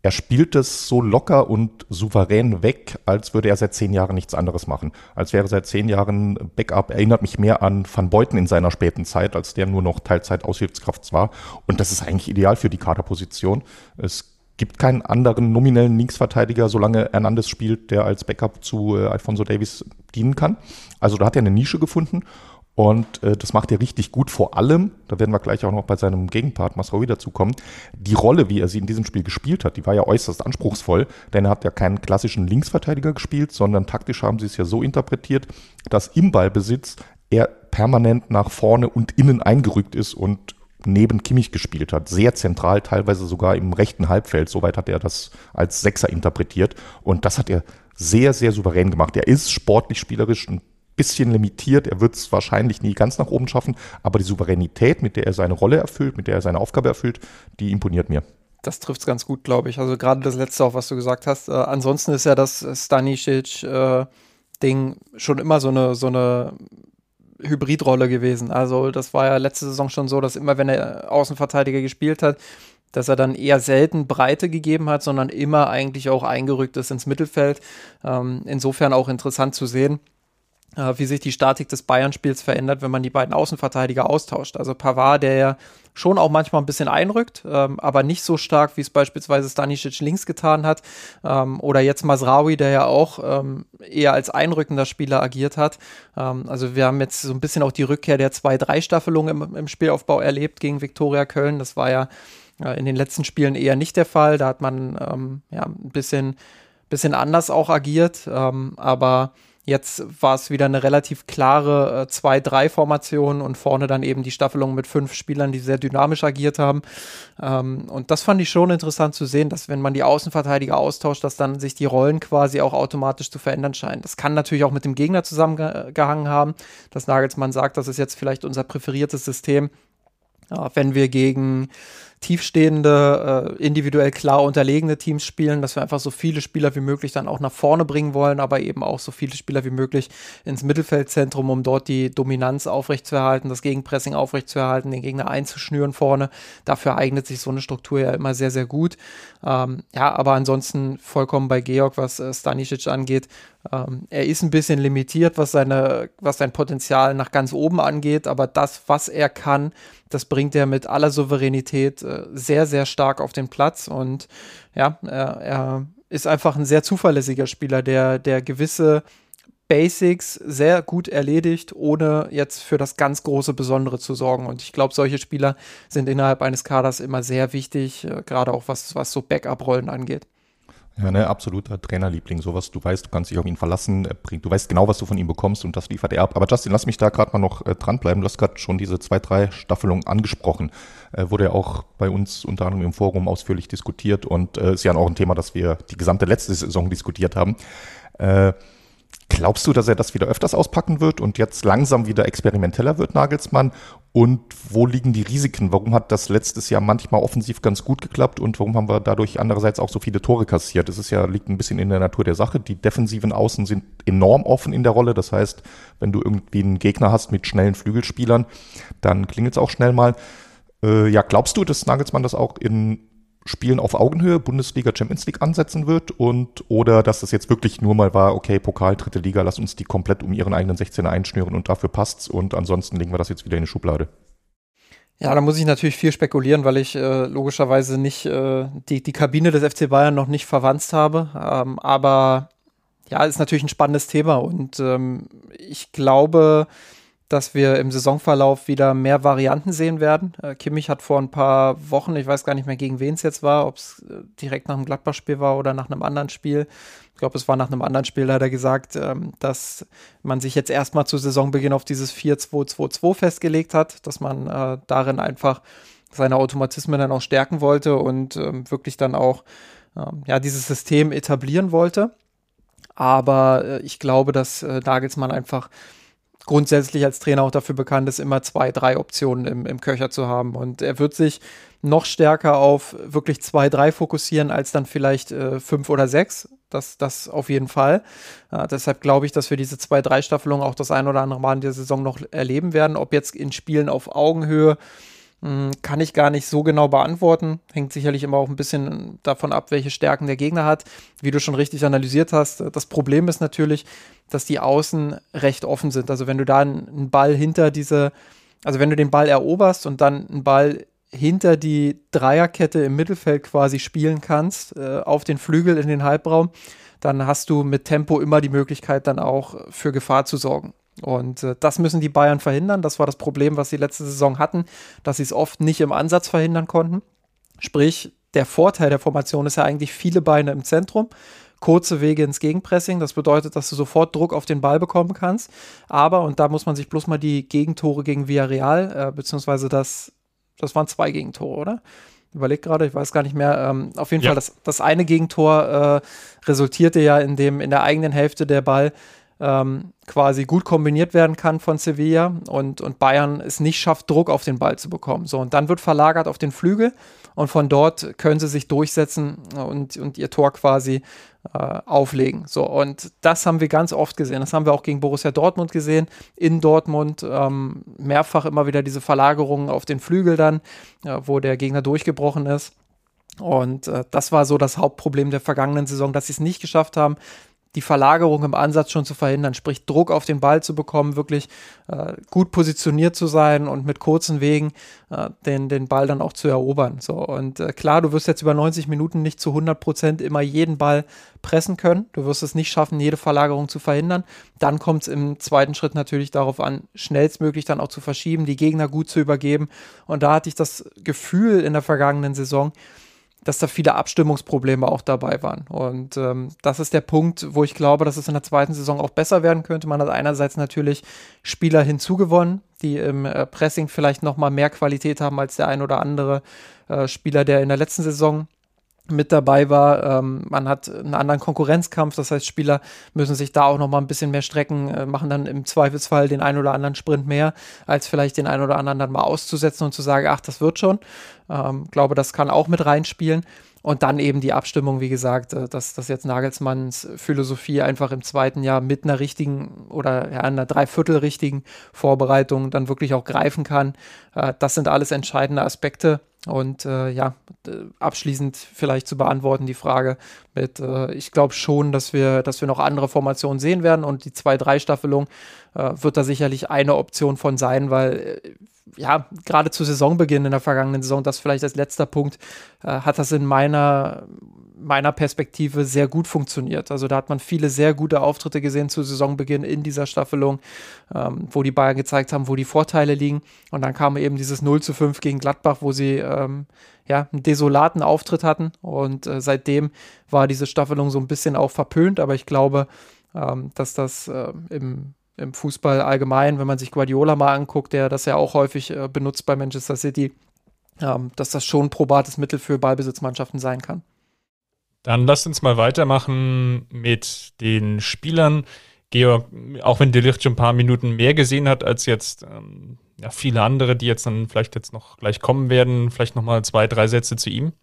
er spielt es so locker und souverän weg, als würde er seit zehn Jahren nichts anderes machen. Als wäre seit zehn Jahren Backup. Erinnert mich mehr an Van Beuten in seiner späten Zeit, als der nur noch Teilzeit Aushilfskraft war. Und das ist eigentlich ideal für die Kaderposition. Es gibt keinen anderen nominellen Linksverteidiger, solange Hernandez spielt, der als Backup zu äh, Alfonso Davis dienen kann. Also da hat er eine Nische gefunden und äh, das macht er richtig gut. Vor allem, da werden wir gleich auch noch bei seinem Gegenpart Masraoui dazukommen, die Rolle, wie er sie in diesem Spiel gespielt hat, die war ja äußerst anspruchsvoll, denn er hat ja keinen klassischen Linksverteidiger gespielt, sondern taktisch haben sie es ja so interpretiert, dass im Ballbesitz er permanent nach vorne und innen eingerückt ist und neben Kimmich gespielt hat. Sehr zentral, teilweise sogar im rechten Halbfeld. Soweit hat er das als Sechser interpretiert. Und das hat er sehr, sehr souverän gemacht. Er ist sportlich spielerisch ein bisschen limitiert. Er wird es wahrscheinlich nie ganz nach oben schaffen, aber die Souveränität, mit der er seine Rolle erfüllt, mit der er seine Aufgabe erfüllt, die imponiert mir. Das trifft es ganz gut, glaube ich. Also gerade das letzte auch, was du gesagt hast. Äh, ansonsten ist ja das Stanisic-Ding äh, schon immer so eine, so eine Hybridrolle gewesen. Also das war ja letzte Saison schon so, dass immer, wenn er Außenverteidiger gespielt hat, dass er dann eher selten Breite gegeben hat, sondern immer eigentlich auch eingerückt ist ins Mittelfeld. Ähm, insofern auch interessant zu sehen, wie sich die Statik des Bayern-Spiels verändert, wenn man die beiden Außenverteidiger austauscht. Also Pavard, der ja schon auch manchmal ein bisschen einrückt, ähm, aber nicht so stark, wie es beispielsweise Stanisic links getan hat. Ähm, oder jetzt Masraoui, der ja auch ähm, eher als einrückender Spieler agiert hat. Ähm, also wir haben jetzt so ein bisschen auch die Rückkehr der 2-3-Staffelung im, im Spielaufbau erlebt gegen Viktoria Köln. Das war ja äh, in den letzten Spielen eher nicht der Fall. Da hat man ähm, ja ein bisschen, bisschen anders auch agiert. Ähm, aber Jetzt war es wieder eine relativ klare äh, 2-3-Formation und vorne dann eben die Staffelung mit fünf Spielern, die sehr dynamisch agiert haben. Ähm, und das fand ich schon interessant zu sehen, dass wenn man die Außenverteidiger austauscht, dass dann sich die Rollen quasi auch automatisch zu verändern scheinen. Das kann natürlich auch mit dem Gegner zusammengehangen haben, dass Nagelsmann sagt, das ist jetzt vielleicht unser präferiertes System. Ja, wenn wir gegen tiefstehende, äh, individuell klar unterlegene Teams spielen, dass wir einfach so viele Spieler wie möglich dann auch nach vorne bringen wollen, aber eben auch so viele Spieler wie möglich ins Mittelfeldzentrum, um dort die Dominanz aufrechtzuerhalten, das Gegenpressing aufrechtzuerhalten, den Gegner einzuschnüren vorne. Dafür eignet sich so eine Struktur ja immer sehr, sehr gut. Ähm, ja, aber ansonsten vollkommen bei Georg, was äh, Stanisic angeht. Ähm, er ist ein bisschen limitiert, was, seine, was sein Potenzial nach ganz oben angeht, aber das, was er kann, das bringt er mit aller Souveränität äh, sehr, sehr stark auf den Platz. Und ja, er, er ist einfach ein sehr zuverlässiger Spieler, der, der gewisse Basics sehr gut erledigt, ohne jetzt für das ganz große Besondere zu sorgen. Und ich glaube, solche Spieler sind innerhalb eines Kaders immer sehr wichtig, äh, gerade auch was, was so Backup-Rollen angeht. Ja, ne, absoluter Trainerliebling. Sowas, du weißt, du kannst dich auf ihn verlassen. Du weißt genau, was du von ihm bekommst und das liefert er ab. Aber Justin, lass mich da gerade mal noch äh, dranbleiben. Du hast gerade schon diese zwei, drei Staffelungen angesprochen. Äh, wurde ja auch bei uns unter anderem im Forum ausführlich diskutiert und äh, ist ja auch ein Thema, das wir die gesamte letzte Saison diskutiert haben. Äh, Glaubst du, dass er das wieder öfters auspacken wird und jetzt langsam wieder experimenteller wird, Nagelsmann? Und wo liegen die Risiken? Warum hat das letztes Jahr manchmal offensiv ganz gut geklappt und warum haben wir dadurch andererseits auch so viele Tore kassiert? Das ist ja, liegt ein bisschen in der Natur der Sache. Die defensiven Außen sind enorm offen in der Rolle. Das heißt, wenn du irgendwie einen Gegner hast mit schnellen Flügelspielern, dann klingelt es auch schnell mal. Äh, ja, glaubst du, dass Nagelsmann das auch in Spielen auf Augenhöhe, Bundesliga, Champions League ansetzen wird und oder dass das jetzt wirklich nur mal war, okay, Pokal, dritte Liga, lass uns die komplett um ihren eigenen 16er einschnüren und dafür passt's und ansonsten legen wir das jetzt wieder in die Schublade. Ja, da muss ich natürlich viel spekulieren, weil ich äh, logischerweise nicht äh, die, die Kabine des FC Bayern noch nicht verwandt habe. Ähm, aber ja, ist natürlich ein spannendes Thema und ähm, ich glaube, dass wir im Saisonverlauf wieder mehr Varianten sehen werden. Äh, Kimmich hat vor ein paar Wochen, ich weiß gar nicht mehr, gegen wen es jetzt war, ob es äh, direkt nach einem Gladbach-Spiel war oder nach einem anderen Spiel. Ich glaube, es war nach einem anderen Spiel, leider gesagt, ähm, dass man sich jetzt erstmal zu Saisonbeginn auf dieses 4-2-2-2 festgelegt hat, dass man äh, darin einfach seine Automatismen dann auch stärken wollte und ähm, wirklich dann auch ähm, ja, dieses System etablieren wollte. Aber ich glaube, dass Nagelsmann einfach grundsätzlich als Trainer auch dafür bekannt ist, immer zwei, drei Optionen im, im Köcher zu haben. Und er wird sich noch stärker auf wirklich zwei, drei fokussieren, als dann vielleicht äh, fünf oder sechs. Das, das auf jeden Fall. Äh, deshalb glaube ich, dass wir diese zwei, drei Staffelung auch das ein oder andere Mal in der Saison noch erleben werden. Ob jetzt in Spielen auf Augenhöhe kann ich gar nicht so genau beantworten. Hängt sicherlich immer auch ein bisschen davon ab, welche Stärken der Gegner hat. Wie du schon richtig analysiert hast, das Problem ist natürlich, dass die Außen recht offen sind. Also wenn du da einen Ball hinter diese, also wenn du den Ball eroberst und dann einen Ball hinter die Dreierkette im Mittelfeld quasi spielen kannst, äh, auf den Flügel in den Halbraum, dann hast du mit Tempo immer die Möglichkeit, dann auch für Gefahr zu sorgen. Und äh, das müssen die Bayern verhindern. Das war das Problem, was sie letzte Saison hatten, dass sie es oft nicht im Ansatz verhindern konnten. Sprich, der Vorteil der Formation ist ja eigentlich viele Beine im Zentrum, kurze Wege ins Gegenpressing. Das bedeutet, dass du sofort Druck auf den Ball bekommen kannst. Aber, und da muss man sich bloß mal die Gegentore gegen Villarreal, äh, beziehungsweise das, das waren zwei Gegentore, oder? Überleg gerade, ich weiß gar nicht mehr. Ähm, auf jeden ja. Fall, das, das eine Gegentor äh, resultierte ja in dem in der eigenen Hälfte der Ball ähm, quasi gut kombiniert werden kann von Sevilla und, und Bayern es nicht schafft, Druck auf den Ball zu bekommen. So, und dann wird verlagert auf den Flügel und von dort können sie sich durchsetzen und, und ihr Tor quasi äh, auflegen. So, und das haben wir ganz oft gesehen. Das haben wir auch gegen Borussia Dortmund gesehen. In Dortmund ähm, mehrfach immer wieder diese Verlagerungen auf den Flügel dann, äh, wo der Gegner durchgebrochen ist. Und äh, das war so das Hauptproblem der vergangenen Saison, dass sie es nicht geschafft haben, die Verlagerung im Ansatz schon zu verhindern, sprich Druck auf den Ball zu bekommen, wirklich äh, gut positioniert zu sein und mit kurzen Wegen äh, den, den Ball dann auch zu erobern. So, und äh, klar, du wirst jetzt über 90 Minuten nicht zu 100 Prozent immer jeden Ball pressen können. Du wirst es nicht schaffen, jede Verlagerung zu verhindern. Dann kommt es im zweiten Schritt natürlich darauf an, schnellstmöglich dann auch zu verschieben, die Gegner gut zu übergeben. Und da hatte ich das Gefühl in der vergangenen Saison, dass da viele Abstimmungsprobleme auch dabei waren. Und ähm, das ist der Punkt, wo ich glaube, dass es in der zweiten Saison auch besser werden könnte. Man hat einerseits natürlich Spieler hinzugewonnen, die im äh, Pressing vielleicht noch mal mehr Qualität haben als der ein oder andere äh, Spieler, der in der letzten Saison mit dabei war. Ähm, man hat einen anderen Konkurrenzkampf, das heißt, Spieler müssen sich da auch noch mal ein bisschen mehr strecken, äh, machen dann im Zweifelsfall den einen oder anderen Sprint mehr, als vielleicht den einen oder anderen dann mal auszusetzen und zu sagen, ach, das wird schon. Ähm, glaube, das kann auch mit reinspielen. Und dann eben die Abstimmung, wie gesagt, äh, dass, dass jetzt Nagelsmanns Philosophie einfach im zweiten Jahr mit einer richtigen oder ja, einer dreiviertel richtigen Vorbereitung dann wirklich auch greifen kann. Äh, das sind alles entscheidende Aspekte. Und äh, ja, abschließend vielleicht zu beantworten die Frage mit, äh, ich glaube schon, dass wir, dass wir noch andere Formationen sehen werden und die 2-3-Staffelung äh, wird da sicherlich eine Option von sein, weil äh, ja, gerade zu Saisonbeginn in der vergangenen Saison, das vielleicht als letzter Punkt, äh, hat das in meiner, meiner Perspektive sehr gut funktioniert. Also da hat man viele sehr gute Auftritte gesehen zu Saisonbeginn in dieser Staffelung, ähm, wo die Bayern gezeigt haben, wo die Vorteile liegen. Und dann kam eben dieses 0 zu 5 gegen Gladbach, wo sie ähm, ja, einen desolaten Auftritt hatten. Und äh, seitdem war diese Staffelung so ein bisschen auch verpönt, aber ich glaube, ähm, dass das äh, im im Fußball allgemein, wenn man sich Guardiola mal anguckt, der das ja auch häufig äh, benutzt bei Manchester City, ähm, dass das schon ein probates Mittel für Ballbesitzmannschaften sein kann. Dann lasst uns mal weitermachen mit den Spielern. Georg, auch wenn Delicht schon ein paar Minuten mehr gesehen hat als jetzt ähm, ja, viele andere, die jetzt dann vielleicht jetzt noch gleich kommen werden, vielleicht nochmal zwei, drei Sätze zu ihm.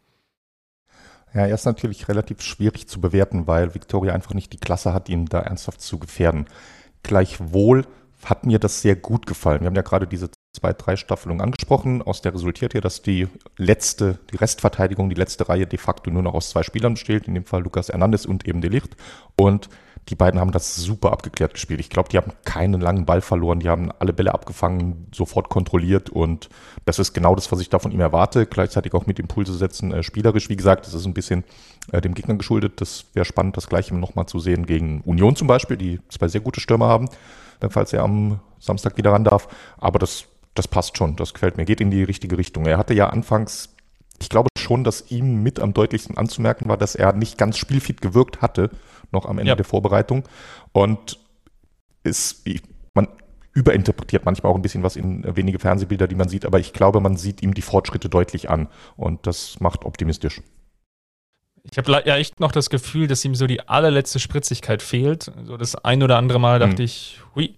Ja, er ist natürlich relativ schwierig zu bewerten, weil Victoria einfach nicht die Klasse hat, ihn da ernsthaft zu gefährden. Gleichwohl hat mir das sehr gut gefallen. Wir haben ja gerade diese zwei, drei Staffelungen angesprochen. Aus der resultiert ja, dass die letzte, die Restverteidigung, die letzte Reihe de facto nur noch aus zwei Spielern besteht, in dem Fall Lukas Hernandez und eben Delicht. Und die beiden haben das super abgeklärt gespielt. Ich glaube, die haben keinen langen Ball verloren, die haben alle Bälle abgefangen, sofort kontrolliert und das ist genau das, was ich da von ihm erwarte. Gleichzeitig auch mit Impulse setzen, äh, spielerisch, wie gesagt, das ist ein bisschen äh, dem Gegner geschuldet. Das wäre spannend, das gleiche nochmal zu sehen gegen Union zum Beispiel, die zwei sehr gute Stürmer haben, falls er am Samstag wieder ran darf. Aber das, das passt schon, das gefällt mir, geht in die richtige Richtung. Er hatte ja anfangs ich glaube schon, dass ihm mit am deutlichsten anzumerken war, dass er nicht ganz spielfit gewirkt hatte, noch am Ende ja. der Vorbereitung. Und ist, man überinterpretiert manchmal auch ein bisschen was in wenige Fernsehbilder, die man sieht, aber ich glaube, man sieht ihm die Fortschritte deutlich an und das macht optimistisch. Ich habe ja echt noch das Gefühl, dass ihm so die allerletzte Spritzigkeit fehlt. So das ein oder andere Mal dachte mhm. ich, hui,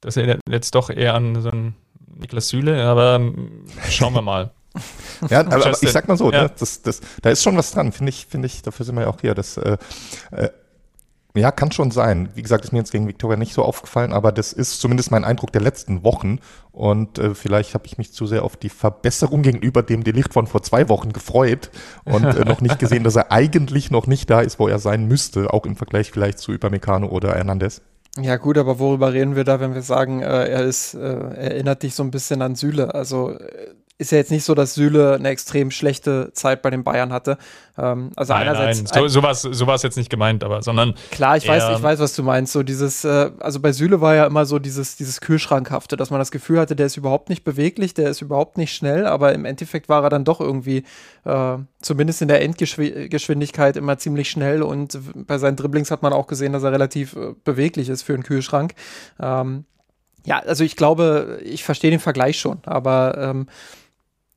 das erinnert jetzt doch eher an so einen Niklas Süle, aber ähm, schauen wir mal. ja, aber, aber, ich sag mal so, ja. ne, das, das, da ist schon was dran, finde ich, finde ich, dafür sind wir ja auch hier. Das, äh, äh, ja, kann schon sein. Wie gesagt, ist mir jetzt gegen Victoria nicht so aufgefallen, aber das ist zumindest mein Eindruck der letzten Wochen. Und äh, vielleicht habe ich mich zu sehr auf die Verbesserung gegenüber dem Delicht von vor zwei Wochen gefreut und äh, noch nicht gesehen, dass er eigentlich noch nicht da ist, wo er sein müsste, auch im Vergleich vielleicht zu Übermecano oder Hernandez. Ja gut, aber worüber reden wir da, wenn wir sagen, äh, er ist, äh, erinnert dich so ein bisschen an Süle? Also äh, ist ja jetzt nicht so, dass Süle eine extrem schlechte Zeit bei den Bayern hatte. Ähm, also nein, einerseits. Nein, so, so war so es jetzt nicht gemeint, aber sondern. Klar, ich weiß, ich weiß, was du meinst. So dieses, äh, also bei Süle war ja immer so dieses, dieses Kühlschrankhafte, dass man das Gefühl hatte, der ist überhaupt nicht beweglich, der ist überhaupt nicht schnell, aber im Endeffekt war er dann doch irgendwie, äh, zumindest in der Endgeschwindigkeit, immer ziemlich schnell und bei seinen Dribblings hat man auch gesehen, dass er relativ äh, beweglich ist für einen Kühlschrank. Ähm, ja, also ich glaube, ich verstehe den Vergleich schon, aber ähm,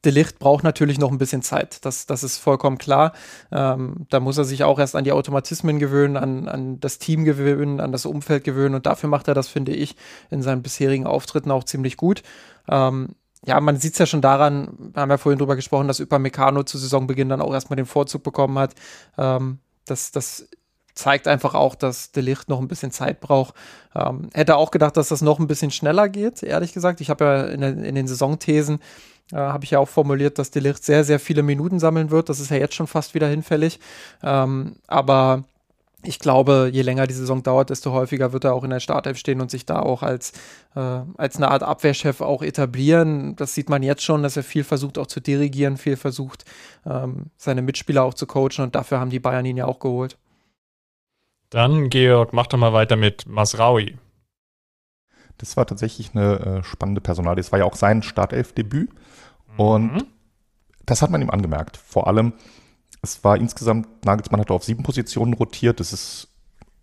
De Licht braucht natürlich noch ein bisschen Zeit. Das, das ist vollkommen klar. Ähm, da muss er sich auch erst an die Automatismen gewöhnen, an, an das Team gewöhnen, an das Umfeld gewöhnen. Und dafür macht er das, finde ich, in seinen bisherigen Auftritten auch ziemlich gut. Ähm, ja, man sieht es ja schon daran, wir haben ja vorhin drüber gesprochen, dass Upamecano zu Saisonbeginn dann auch erstmal den Vorzug bekommen hat. Ähm, das, das zeigt einfach auch, dass De Licht noch ein bisschen Zeit braucht. Ähm, hätte auch gedacht, dass das noch ein bisschen schneller geht, ehrlich gesagt. Ich habe ja in, in, den Saisonthesen äh, habe ich ja auch formuliert, dass Delicht sehr, sehr viele Minuten sammeln wird. Das ist ja jetzt schon fast wieder hinfällig. Ähm, aber ich glaube, je länger die Saison dauert, desto häufiger wird er auch in der Startelf stehen und sich da auch als, äh, als eine Art Abwehrchef auch etablieren. Das sieht man jetzt schon, dass er viel versucht auch zu dirigieren, viel versucht, ähm, seine Mitspieler auch zu coachen und dafür haben die Bayern ihn ja auch geholt. Dann, Georg, mach doch mal weiter mit Masraui. Das war tatsächlich eine äh, spannende Personalie. Das war ja auch sein Startelf-Debüt. Und mhm. das hat man ihm angemerkt. Vor allem, es war insgesamt, Nagelsmann hat auf sieben Positionen rotiert. Das ist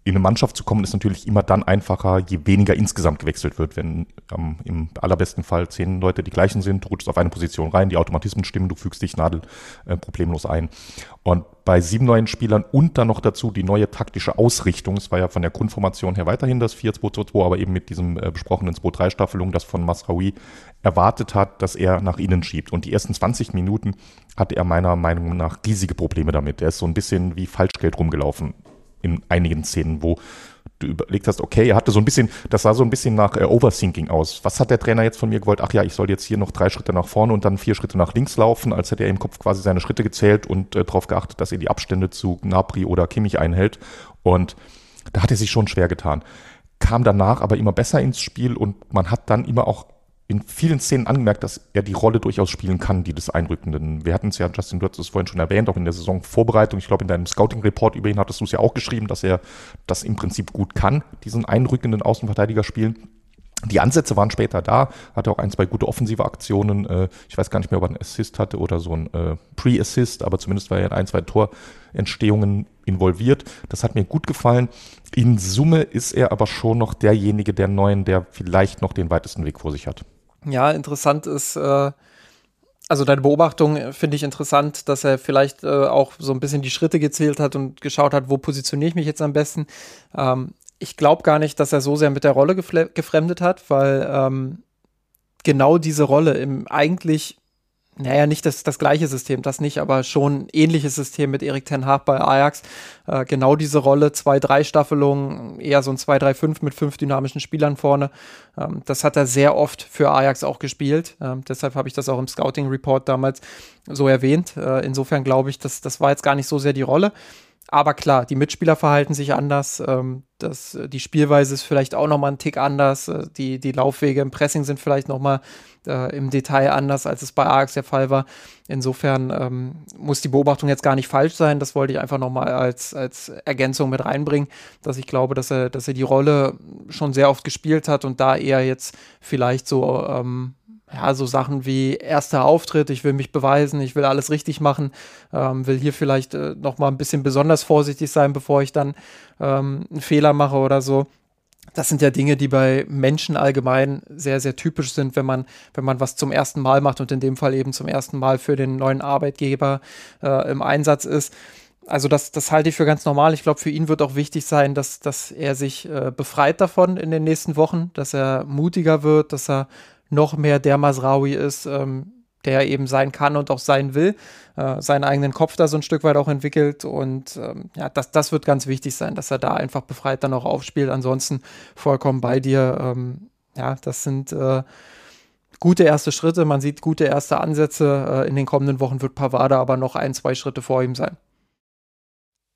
in eine Mannschaft zu kommen, ist natürlich immer dann einfacher, je weniger insgesamt gewechselt wird. Wenn ähm, im allerbesten Fall zehn Leute die gleichen sind, rutschst auf eine Position rein, die Automatismen stimmen, du fügst dich Nadel äh, problemlos ein. Und bei sieben neuen Spielern und dann noch dazu die neue taktische Ausrichtung, es war ja von der Grundformation her weiterhin das 4-2-2-2, aber eben mit diesem äh, besprochenen 2-3-Staffelung, das von Masraoui erwartet hat, dass er nach innen schiebt. Und die ersten 20 Minuten hatte er meiner Meinung nach riesige Probleme damit. Er ist so ein bisschen wie Falschgeld rumgelaufen in einigen Szenen, wo du überlegt hast, okay, er hatte so ein bisschen, das sah so ein bisschen nach äh, Overthinking aus. Was hat der Trainer jetzt von mir gewollt? Ach ja, ich soll jetzt hier noch drei Schritte nach vorne und dann vier Schritte nach links laufen, als hätte er im Kopf quasi seine Schritte gezählt und äh, darauf geachtet, dass er die Abstände zu Gnabry oder Kimmich einhält. Und da hat er sich schon schwer getan. Kam danach aber immer besser ins Spiel und man hat dann immer auch in vielen Szenen angemerkt, dass er die Rolle durchaus spielen kann, die des Einrückenden. Wir hatten es ja, Justin, du hast es vorhin schon erwähnt, auch in der Saisonvorbereitung. Ich glaube, in deinem Scouting-Report über ihn hattest du es ja auch geschrieben, dass er das im Prinzip gut kann, diesen einrückenden Außenverteidiger spielen. Die Ansätze waren später da, hatte auch ein, zwei gute offensive Aktionen. Äh, ich weiß gar nicht mehr, ob er einen Assist hatte oder so ein äh, Pre-Assist, aber zumindest war er in ein, zwei Torentstehungen involviert. Das hat mir gut gefallen. In Summe ist er aber schon noch derjenige der Neuen, der vielleicht noch den weitesten Weg vor sich hat. Ja, interessant ist, äh, also deine Beobachtung finde ich interessant, dass er vielleicht äh, auch so ein bisschen die Schritte gezählt hat und geschaut hat, wo positioniere ich mich jetzt am besten. Ähm, ich glaube gar nicht, dass er so sehr mit der Rolle gefremdet hat, weil ähm, genau diese Rolle im eigentlich naja, nicht das, das gleiche System, das nicht, aber schon ähnliches System mit Erik Ten Hag bei Ajax. Äh, genau diese Rolle, 2-3-Staffelung, eher so ein 2-3-5 mit fünf dynamischen Spielern vorne. Ähm, das hat er sehr oft für Ajax auch gespielt. Ähm, deshalb habe ich das auch im Scouting-Report damals so erwähnt. Äh, insofern glaube ich, dass das war jetzt gar nicht so sehr die Rolle. Aber klar, die Mitspieler verhalten sich anders. Ähm, das, die Spielweise ist vielleicht auch nochmal ein Tick anders. Äh, die, die Laufwege im Pressing sind vielleicht nochmal äh, im Detail anders, als es bei Ajax der Fall war. Insofern ähm, muss die Beobachtung jetzt gar nicht falsch sein. Das wollte ich einfach nochmal als, als Ergänzung mit reinbringen, dass ich glaube, dass er, dass er die Rolle schon sehr oft gespielt hat und da eher jetzt vielleicht so ähm, ja, so Sachen wie erster Auftritt, ich will mich beweisen, ich will alles richtig machen, ähm, will hier vielleicht äh, noch mal ein bisschen besonders vorsichtig sein, bevor ich dann ähm, einen Fehler mache oder so. Das sind ja Dinge, die bei Menschen allgemein sehr, sehr typisch sind, wenn man, wenn man was zum ersten Mal macht und in dem Fall eben zum ersten Mal für den neuen Arbeitgeber äh, im Einsatz ist. Also das, das halte ich für ganz normal. Ich glaube, für ihn wird auch wichtig sein, dass, dass er sich äh, befreit davon in den nächsten Wochen, dass er mutiger wird, dass er noch mehr der Masraui ist, ähm, der eben sein kann und auch sein will, äh, seinen eigenen Kopf da so ein Stück weit auch entwickelt. Und ähm, ja, das, das wird ganz wichtig sein, dass er da einfach befreit dann auch aufspielt. Ansonsten vollkommen bei dir. Ähm, ja, das sind äh, gute erste Schritte. Man sieht gute erste Ansätze. Äh, in den kommenden Wochen wird Pavada aber noch ein, zwei Schritte vor ihm sein.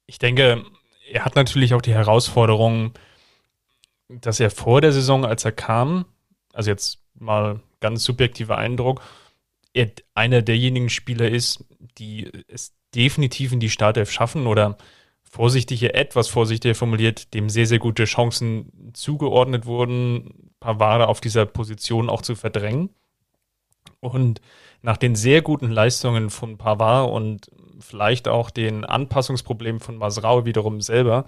Ich denke, er hat natürlich auch die Herausforderung, dass er vor der Saison, als er kam, also jetzt mal ganz subjektiver Eindruck, er einer derjenigen Spieler ist, die es definitiv in die Startelf schaffen oder vorsichtiger, etwas vorsichtiger formuliert, dem sehr, sehr gute Chancen zugeordnet wurden, Pavard auf dieser Position auch zu verdrängen. Und nach den sehr guten Leistungen von Pavard und vielleicht auch den Anpassungsproblemen von Masrau wiederum selber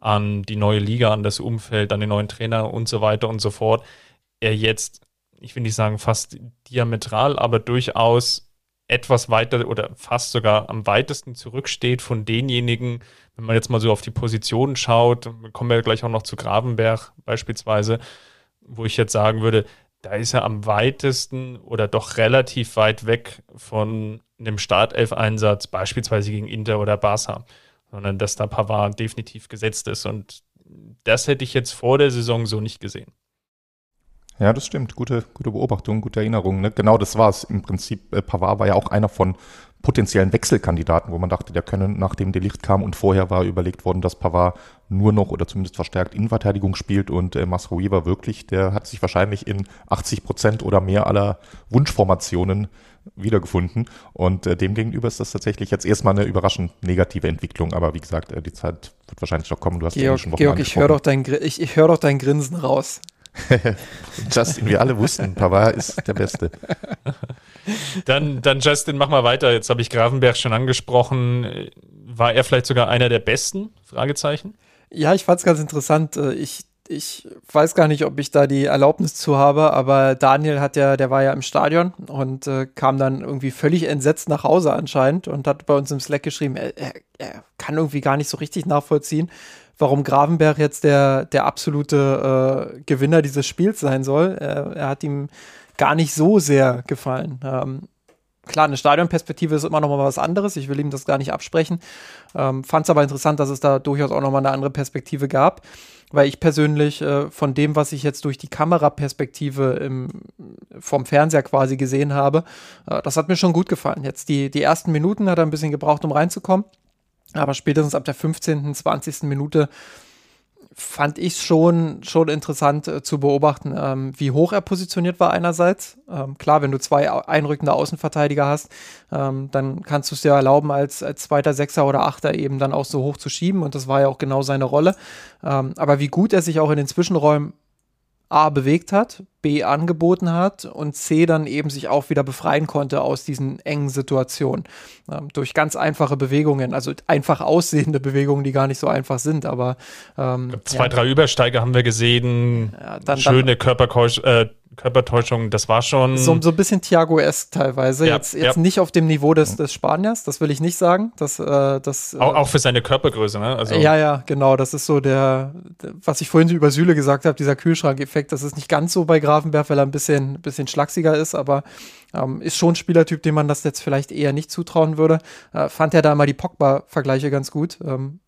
an die neue Liga, an das Umfeld, an den neuen Trainer und so weiter und so fort, er jetzt ich will nicht sagen fast diametral, aber durchaus etwas weiter oder fast sogar am weitesten zurücksteht von denjenigen, wenn man jetzt mal so auf die Positionen schaut, kommen wir gleich auch noch zu Gravenberg beispielsweise, wo ich jetzt sagen würde, da ist er am weitesten oder doch relativ weit weg von einem Startelf-Einsatz, beispielsweise gegen Inter oder Barca, sondern dass da Pavard definitiv gesetzt ist. Und das hätte ich jetzt vor der Saison so nicht gesehen. Ja, das stimmt. Gute, gute Beobachtung, gute Erinnerung. Ne? Genau das war es. Im Prinzip, äh, Pavard war ja auch einer von potenziellen Wechselkandidaten, wo man dachte, der könne nachdem Delicht kam und vorher war überlegt worden, dass Pavard nur noch oder zumindest verstärkt Innenverteidigung spielt und äh, Masroui war wirklich, der hat sich wahrscheinlich in 80 Prozent oder mehr aller Wunschformationen wiedergefunden und äh, demgegenüber ist das tatsächlich jetzt erstmal eine überraschend negative Entwicklung, aber wie gesagt, äh, die Zeit wird wahrscheinlich noch kommen. Du hast Georg, ja schon Georg ich höre doch, dein, ich, ich hör doch dein Grinsen raus. Justin, wir alle wussten, Pavard ist der Beste. Dann, dann Justin, mach mal weiter. Jetzt habe ich Grafenberg schon angesprochen. War er vielleicht sogar einer der Besten? Fragezeichen. Ja, ich fand es ganz interessant. Äh, ich, ich weiß gar nicht, ob ich da die Erlaubnis zu habe, aber Daniel hat ja, der war ja im Stadion und äh, kam dann irgendwie völlig entsetzt nach Hause anscheinend und hat bei uns im Slack geschrieben, er, er, er kann irgendwie gar nicht so richtig nachvollziehen, warum Gravenberg jetzt der, der absolute äh, Gewinner dieses Spiels sein soll. Er, er, hat ihm gar nicht so sehr gefallen. Ähm, klar, eine Stadionperspektive ist immer noch mal was anderes. Ich will ihm das gar nicht absprechen. Ähm, Fand es aber interessant, dass es da durchaus auch noch mal eine andere Perspektive gab. Weil ich persönlich äh, von dem, was ich jetzt durch die Kameraperspektive im, vom Fernseher quasi gesehen habe, äh, das hat mir schon gut gefallen. Jetzt die, die ersten Minuten hat er ein bisschen gebraucht, um reinzukommen. Aber spätestens ab der 15., 20. Minute fand ich schon, schon interessant äh, zu beobachten, ähm, wie hoch er positioniert war einerseits. Ähm, klar, wenn du zwei einrückende Außenverteidiger hast, ähm, dann kannst du es dir erlauben, als, als zweiter, Sechser oder Achter eben dann auch so hoch zu schieben und das war ja auch genau seine Rolle. Ähm, aber wie gut er sich auch in den Zwischenräumen A bewegt hat, B angeboten hat und C dann eben sich auch wieder befreien konnte aus diesen engen Situationen. Ähm, durch ganz einfache Bewegungen, also einfach aussehende Bewegungen, die gar nicht so einfach sind, aber ähm, zwei, ja. drei Übersteiger haben wir gesehen, ja, dann, schöne Körperkeusch, äh, Körpertäuschung, das war schon. So, so ein bisschen Thiago-esque teilweise. Ja, jetzt jetzt ja. nicht auf dem Niveau des, des Spaniers, das will ich nicht sagen. Das, äh, das, auch, auch für seine Körpergröße, ne? Also ja, ja, genau. Das ist so der, was ich vorhin über Süle gesagt habe, dieser Kühlschrankeffekt. Das ist nicht ganz so bei Grafenberg, weil er ein bisschen, bisschen schlachsiger ist, aber ähm, ist schon ein Spielertyp, dem man das jetzt vielleicht eher nicht zutrauen würde. Äh, fand er da mal die Pogba-Vergleiche ganz gut. Ähm,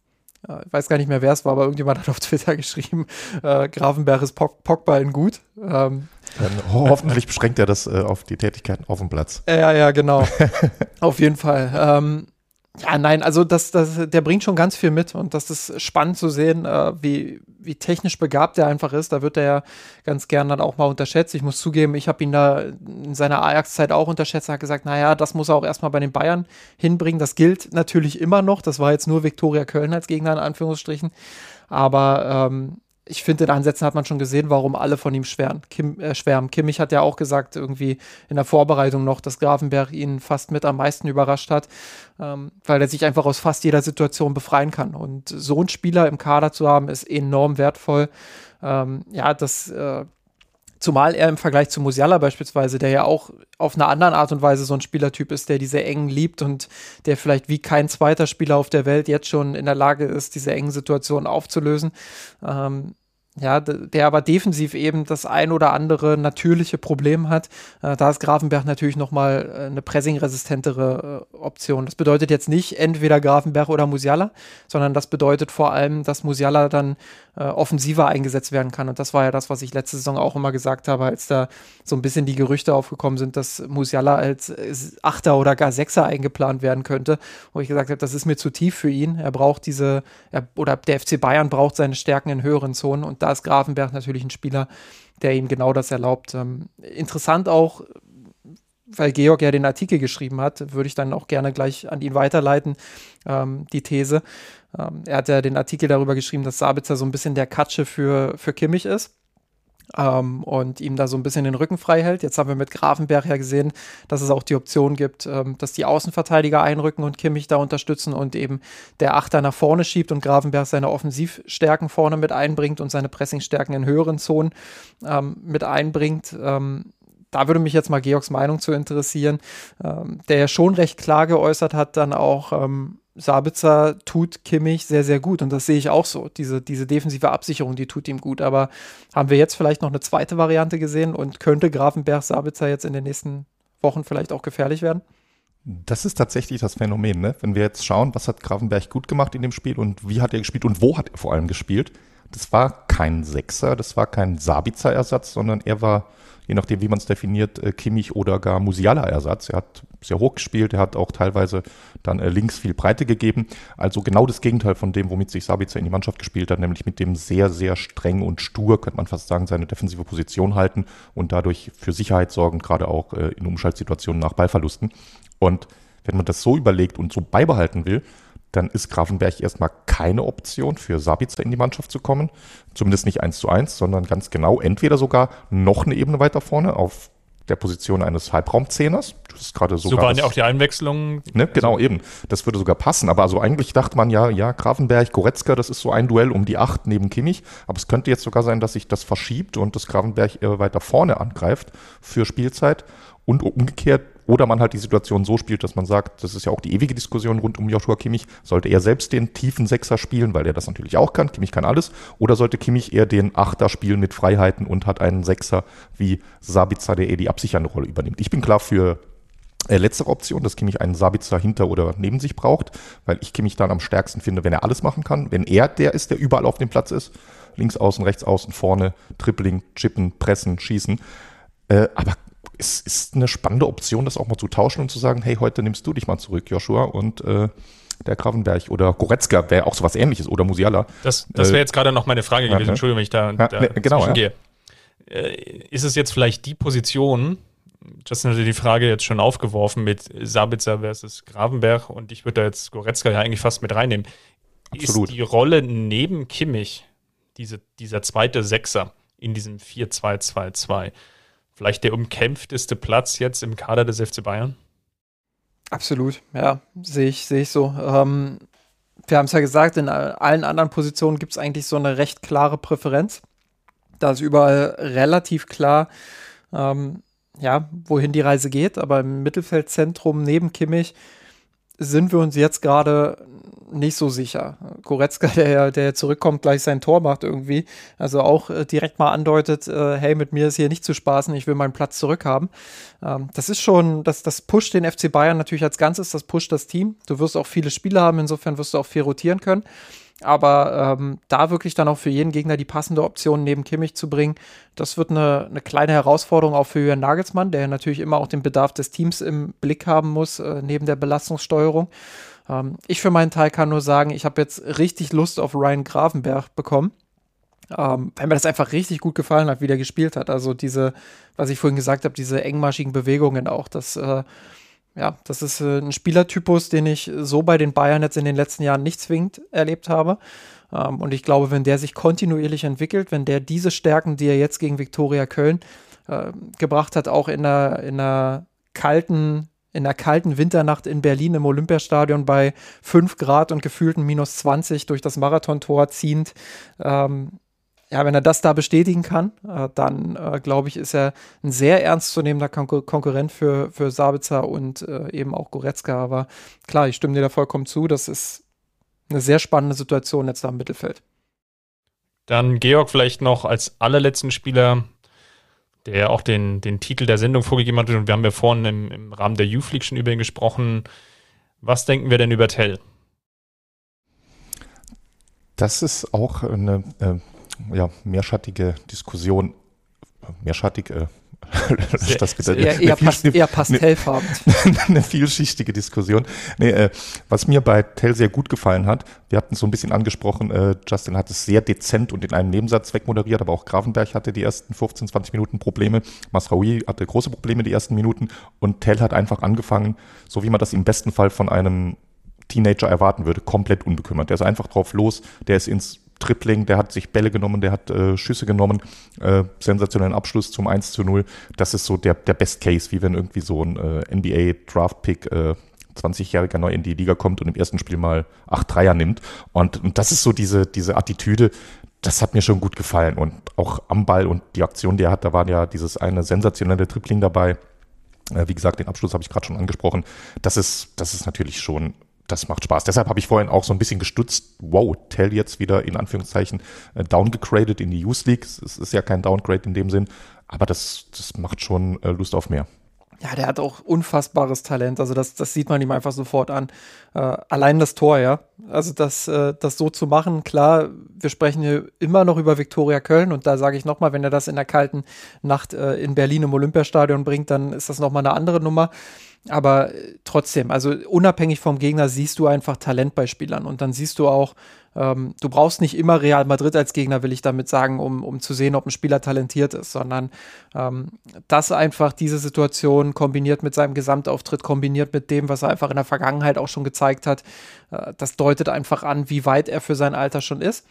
ich weiß gar nicht mehr, wer es war, aber irgendjemand hat auf Twitter geschrieben, äh, Grafenberg ist Pog Pogba in gut. Ähm, Dann hoffentlich beschränkt er das äh, auf die Tätigkeiten auf dem Platz. Ja, ja, genau. auf jeden Fall. Ähm, ja, nein, also das, das, der bringt schon ganz viel mit und das ist spannend zu sehen, äh, wie, wie technisch begabt er einfach ist. Da wird er ja ganz gern dann auch mal unterschätzt. Ich muss zugeben, ich habe ihn da in seiner Ajax-Zeit auch unterschätzt. Er hat gesagt, naja, das muss er auch erstmal bei den Bayern hinbringen. Das gilt natürlich immer noch. Das war jetzt nur Viktoria Köln als Gegner in Anführungsstrichen. Aber ähm, ich finde, in Ansätzen hat man schon gesehen, warum alle von ihm schwärmen. Kim, äh, schwärmen. Kimmich hat ja auch gesagt, irgendwie in der Vorbereitung noch, dass Grafenberg ihn fast mit am meisten überrascht hat, ähm, weil er sich einfach aus fast jeder Situation befreien kann. Und so einen Spieler im Kader zu haben, ist enorm wertvoll. Ähm, ja, das äh, Zumal er im Vergleich zu Musiala beispielsweise, der ja auch auf eine andere Art und Weise so ein Spielertyp ist, der diese engen liebt und der vielleicht wie kein zweiter Spieler auf der Welt jetzt schon in der Lage ist, diese engen Situationen aufzulösen. Ähm, ja, der aber defensiv eben das ein oder andere natürliche Problem hat. Äh, da ist Grafenberg natürlich nochmal äh, eine pressing-resistentere äh, Option. Das bedeutet jetzt nicht entweder Grafenberg oder Musiala, sondern das bedeutet vor allem, dass Musiala dann äh, offensiver eingesetzt werden kann. Und das war ja das, was ich letzte Saison auch immer gesagt habe, als da so ein bisschen die Gerüchte aufgekommen sind, dass Musiala als äh, Achter oder gar Sechser eingeplant werden könnte, wo ich gesagt habe, das ist mir zu tief für ihn. Er braucht diese, er, oder der FC Bayern braucht seine Stärken in höheren Zonen und da ist Grafenberg natürlich ein Spieler, der ihm genau das erlaubt. Ähm, interessant auch, weil Georg ja den Artikel geschrieben hat, würde ich dann auch gerne gleich an ihn weiterleiten, ähm, die These. Ähm, er hat ja den Artikel darüber geschrieben, dass Sabitzer so ein bisschen der Katsche für, für Kimmich ist. Ähm, und ihm da so ein bisschen den Rücken frei hält. Jetzt haben wir mit Grafenberg ja gesehen, dass es auch die Option gibt, ähm, dass die Außenverteidiger einrücken und Kimmich da unterstützen und eben der Achter nach vorne schiebt und Grafenberg seine Offensivstärken vorne mit einbringt und seine Pressingstärken in höheren Zonen ähm, mit einbringt. Ähm, da würde mich jetzt mal Georgs Meinung zu interessieren, ähm, der ja schon recht klar geäußert hat, dann auch ähm, Sabitzer tut Kimmich sehr, sehr gut. Und das sehe ich auch so. Diese, diese defensive Absicherung, die tut ihm gut. Aber haben wir jetzt vielleicht noch eine zweite Variante gesehen und könnte Grafenberg Sabitzer jetzt in den nächsten Wochen vielleicht auch gefährlich werden? Das ist tatsächlich das Phänomen, ne? Wenn wir jetzt schauen, was hat Grafenberg gut gemacht in dem Spiel und wie hat er gespielt und wo hat er vor allem gespielt. Das war kein Sechser, das war kein Sabitzer-Ersatz, sondern er war je nachdem, wie man es definiert, äh, Kimmich oder gar Musiala-Ersatz. Er hat sehr hoch gespielt, er hat auch teilweise dann äh, links viel Breite gegeben. Also genau das Gegenteil von dem, womit sich Sabitzer in die Mannschaft gespielt hat, nämlich mit dem sehr, sehr streng und stur, könnte man fast sagen, seine defensive Position halten und dadurch für Sicherheit sorgen, gerade auch äh, in Umschaltsituationen nach Ballverlusten. Und wenn man das so überlegt und so beibehalten will, dann ist Grafenberg erstmal keine Option für Sabitzer in die Mannschaft zu kommen. Zumindest nicht eins zu eins, sondern ganz genau entweder sogar noch eine Ebene weiter vorne auf der Position eines Halbraumzehners. Das ist gerade sogar. So waren ja auch die Einwechslungen. Ne, genau, also, eben. Das würde sogar passen. Aber also eigentlich dachte man ja, ja, Grafenberg, Goretzka, das ist so ein Duell um die acht neben Kimmich. Aber es könnte jetzt sogar sein, dass sich das verschiebt und das Grafenberg äh, weiter vorne angreift für Spielzeit. Und umgekehrt oder man halt die Situation so spielt, dass man sagt, das ist ja auch die ewige Diskussion rund um Joshua Kimmich, sollte er selbst den tiefen Sechser spielen, weil er das natürlich auch kann, Kimmich kann alles, oder sollte Kimmich eher den Achter spielen mit Freiheiten und hat einen Sechser wie Sabitzer, der eher die absichernde Rolle übernimmt. Ich bin klar für äh, letztere Option, dass Kimmich einen Sabitzer hinter oder neben sich braucht, weil ich Kimmich dann am stärksten finde, wenn er alles machen kann, wenn er der ist, der überall auf dem Platz ist, links außen, rechts außen, vorne, Tripling, Chippen, Pressen, Schießen. Äh, aber es ist eine spannende Option, das auch mal zu tauschen und zu sagen, hey, heute nimmst du dich mal zurück, Joshua, und äh, der Gravenberg oder Goretzka wäre auch sowas ähnliches oder Musiala. Das, das wäre äh, jetzt gerade noch meine Frage gewesen, ja, ne? Entschuldigung, wenn ich da, ja, da ne, genau, ja. gehe. Äh, ist es jetzt vielleicht die Position, Justin hatte die Frage jetzt schon aufgeworfen mit Sabitzer versus Gravenberg und ich würde da jetzt Goretzka ja eigentlich fast mit reinnehmen. Absolut. Ist die Rolle neben Kimmich, diese, dieser zweite Sechser in diesem 4-2-2-2, vielleicht der umkämpfteste Platz jetzt im Kader des FC Bayern? Absolut, ja, sehe ich, sehe ich so. Ähm, wir haben es ja gesagt, in allen anderen Positionen gibt es eigentlich so eine recht klare Präferenz. Da ist überall relativ klar, ähm, ja, wohin die Reise geht. Aber im Mittelfeldzentrum neben Kimmich sind wir uns jetzt gerade nicht so sicher. Goretzka, der, der zurückkommt, gleich sein Tor macht irgendwie. Also auch äh, direkt mal andeutet, äh, hey, mit mir ist hier nicht zu spaßen, ich will meinen Platz zurückhaben. Ähm, das ist schon, das, das pusht den FC Bayern natürlich als Ganzes, das pusht das Team. Du wirst auch viele Spiele haben, insofern wirst du auch viel rotieren können. Aber ähm, da wirklich dann auch für jeden Gegner die passende Option neben Kimmich zu bringen, das wird eine, eine kleine Herausforderung auch für Jürgen Nagelsmann, der natürlich immer auch den Bedarf des Teams im Blick haben muss, äh, neben der Belastungssteuerung. Ähm, ich für meinen Teil kann nur sagen, ich habe jetzt richtig Lust auf Ryan Gravenberg bekommen. Ähm, weil mir das einfach richtig gut gefallen hat, wie der gespielt hat. Also diese, was ich vorhin gesagt habe, diese engmaschigen Bewegungen auch, das, äh, ja, das ist äh, ein Spielertypus, den ich so bei den Bayern jetzt in den letzten Jahren nicht zwingend erlebt habe. Ähm, und ich glaube, wenn der sich kontinuierlich entwickelt, wenn der diese Stärken, die er jetzt gegen Viktoria Köln äh, gebracht hat, auch in einer, in einer kalten in der kalten Winternacht in Berlin im Olympiastadion bei 5 Grad und gefühlten minus 20 durch das Marathontor ziehend. Ähm, ja, wenn er das da bestätigen kann, äh, dann äh, glaube ich, ist er ein sehr ernstzunehmender Kon Konkurrent für, für Sabitzer und äh, eben auch Goretzka. Aber klar, ich stimme dir da vollkommen zu. Das ist eine sehr spannende Situation jetzt da im Mittelfeld. Dann Georg vielleicht noch als allerletzten Spieler der auch den, den Titel der Sendung vorgegeben hat. Und wir haben ja vorhin im, im Rahmen der Youth League schon über ihn gesprochen. Was denken wir denn über Tell? Das ist auch eine äh, ja, mehrschattige Diskussion. Mehrschattig, äh, das bitte, eher, eher, pas eher pastellfarben. Eine, eine vielschichtige Diskussion. Nee, äh, was mir bei Tell sehr gut gefallen hat, wir hatten es so ein bisschen angesprochen, äh, Justin hat es sehr dezent und in einem Nebensatz wegmoderiert, aber auch Grafenberg hatte die ersten 15, 20 Minuten Probleme. Masraoui hatte große Probleme die ersten Minuten und Tell hat einfach angefangen, so wie man das im besten Fall von einem Teenager erwarten würde, komplett unbekümmert. Der ist einfach drauf los, der ist ins Tripling, der hat sich Bälle genommen, der hat äh, Schüsse genommen, äh, sensationellen Abschluss zum 1 zu 0. Das ist so der, der Best Case, wie wenn irgendwie so ein äh, NBA Draft Pick äh, 20-Jähriger neu in die Liga kommt und im ersten Spiel mal acht Dreier nimmt. Und, und das ist so diese, diese Attitüde, das hat mir schon gut gefallen. Und auch am Ball und die Aktion, die er hat, da war ja dieses eine sensationelle Tripling dabei. Äh, wie gesagt, den Abschluss habe ich gerade schon angesprochen. Das ist, das ist natürlich schon das macht Spaß. Deshalb habe ich vorhin auch so ein bisschen gestutzt. Wow, Tell jetzt wieder in Anführungszeichen äh, downgegradet in die Youth League. Es ist ja kein Downgrade in dem Sinn, aber das, das macht schon äh, Lust auf mehr. Ja, der hat auch unfassbares Talent. Also das, das sieht man ihm einfach sofort an. Äh, allein das Tor, ja. Also das, äh, das so zu machen, klar, wir sprechen hier immer noch über Viktoria Köln und da sage ich nochmal, wenn er das in der kalten Nacht äh, in Berlin im Olympiastadion bringt, dann ist das nochmal eine andere Nummer. Aber äh, trotzdem, also unabhängig vom Gegner siehst du einfach Talent bei Spielern und dann siehst du auch, ähm, du brauchst nicht immer Real Madrid als Gegner, will ich damit sagen, um, um zu sehen, ob ein Spieler talentiert ist, sondern ähm, das einfach diese Situation kombiniert mit seinem Gesamtauftritt, kombiniert mit dem, was er einfach in der Vergangenheit auch schon gezeigt hat, äh, das deutet einfach an, wie weit er für sein Alter schon ist.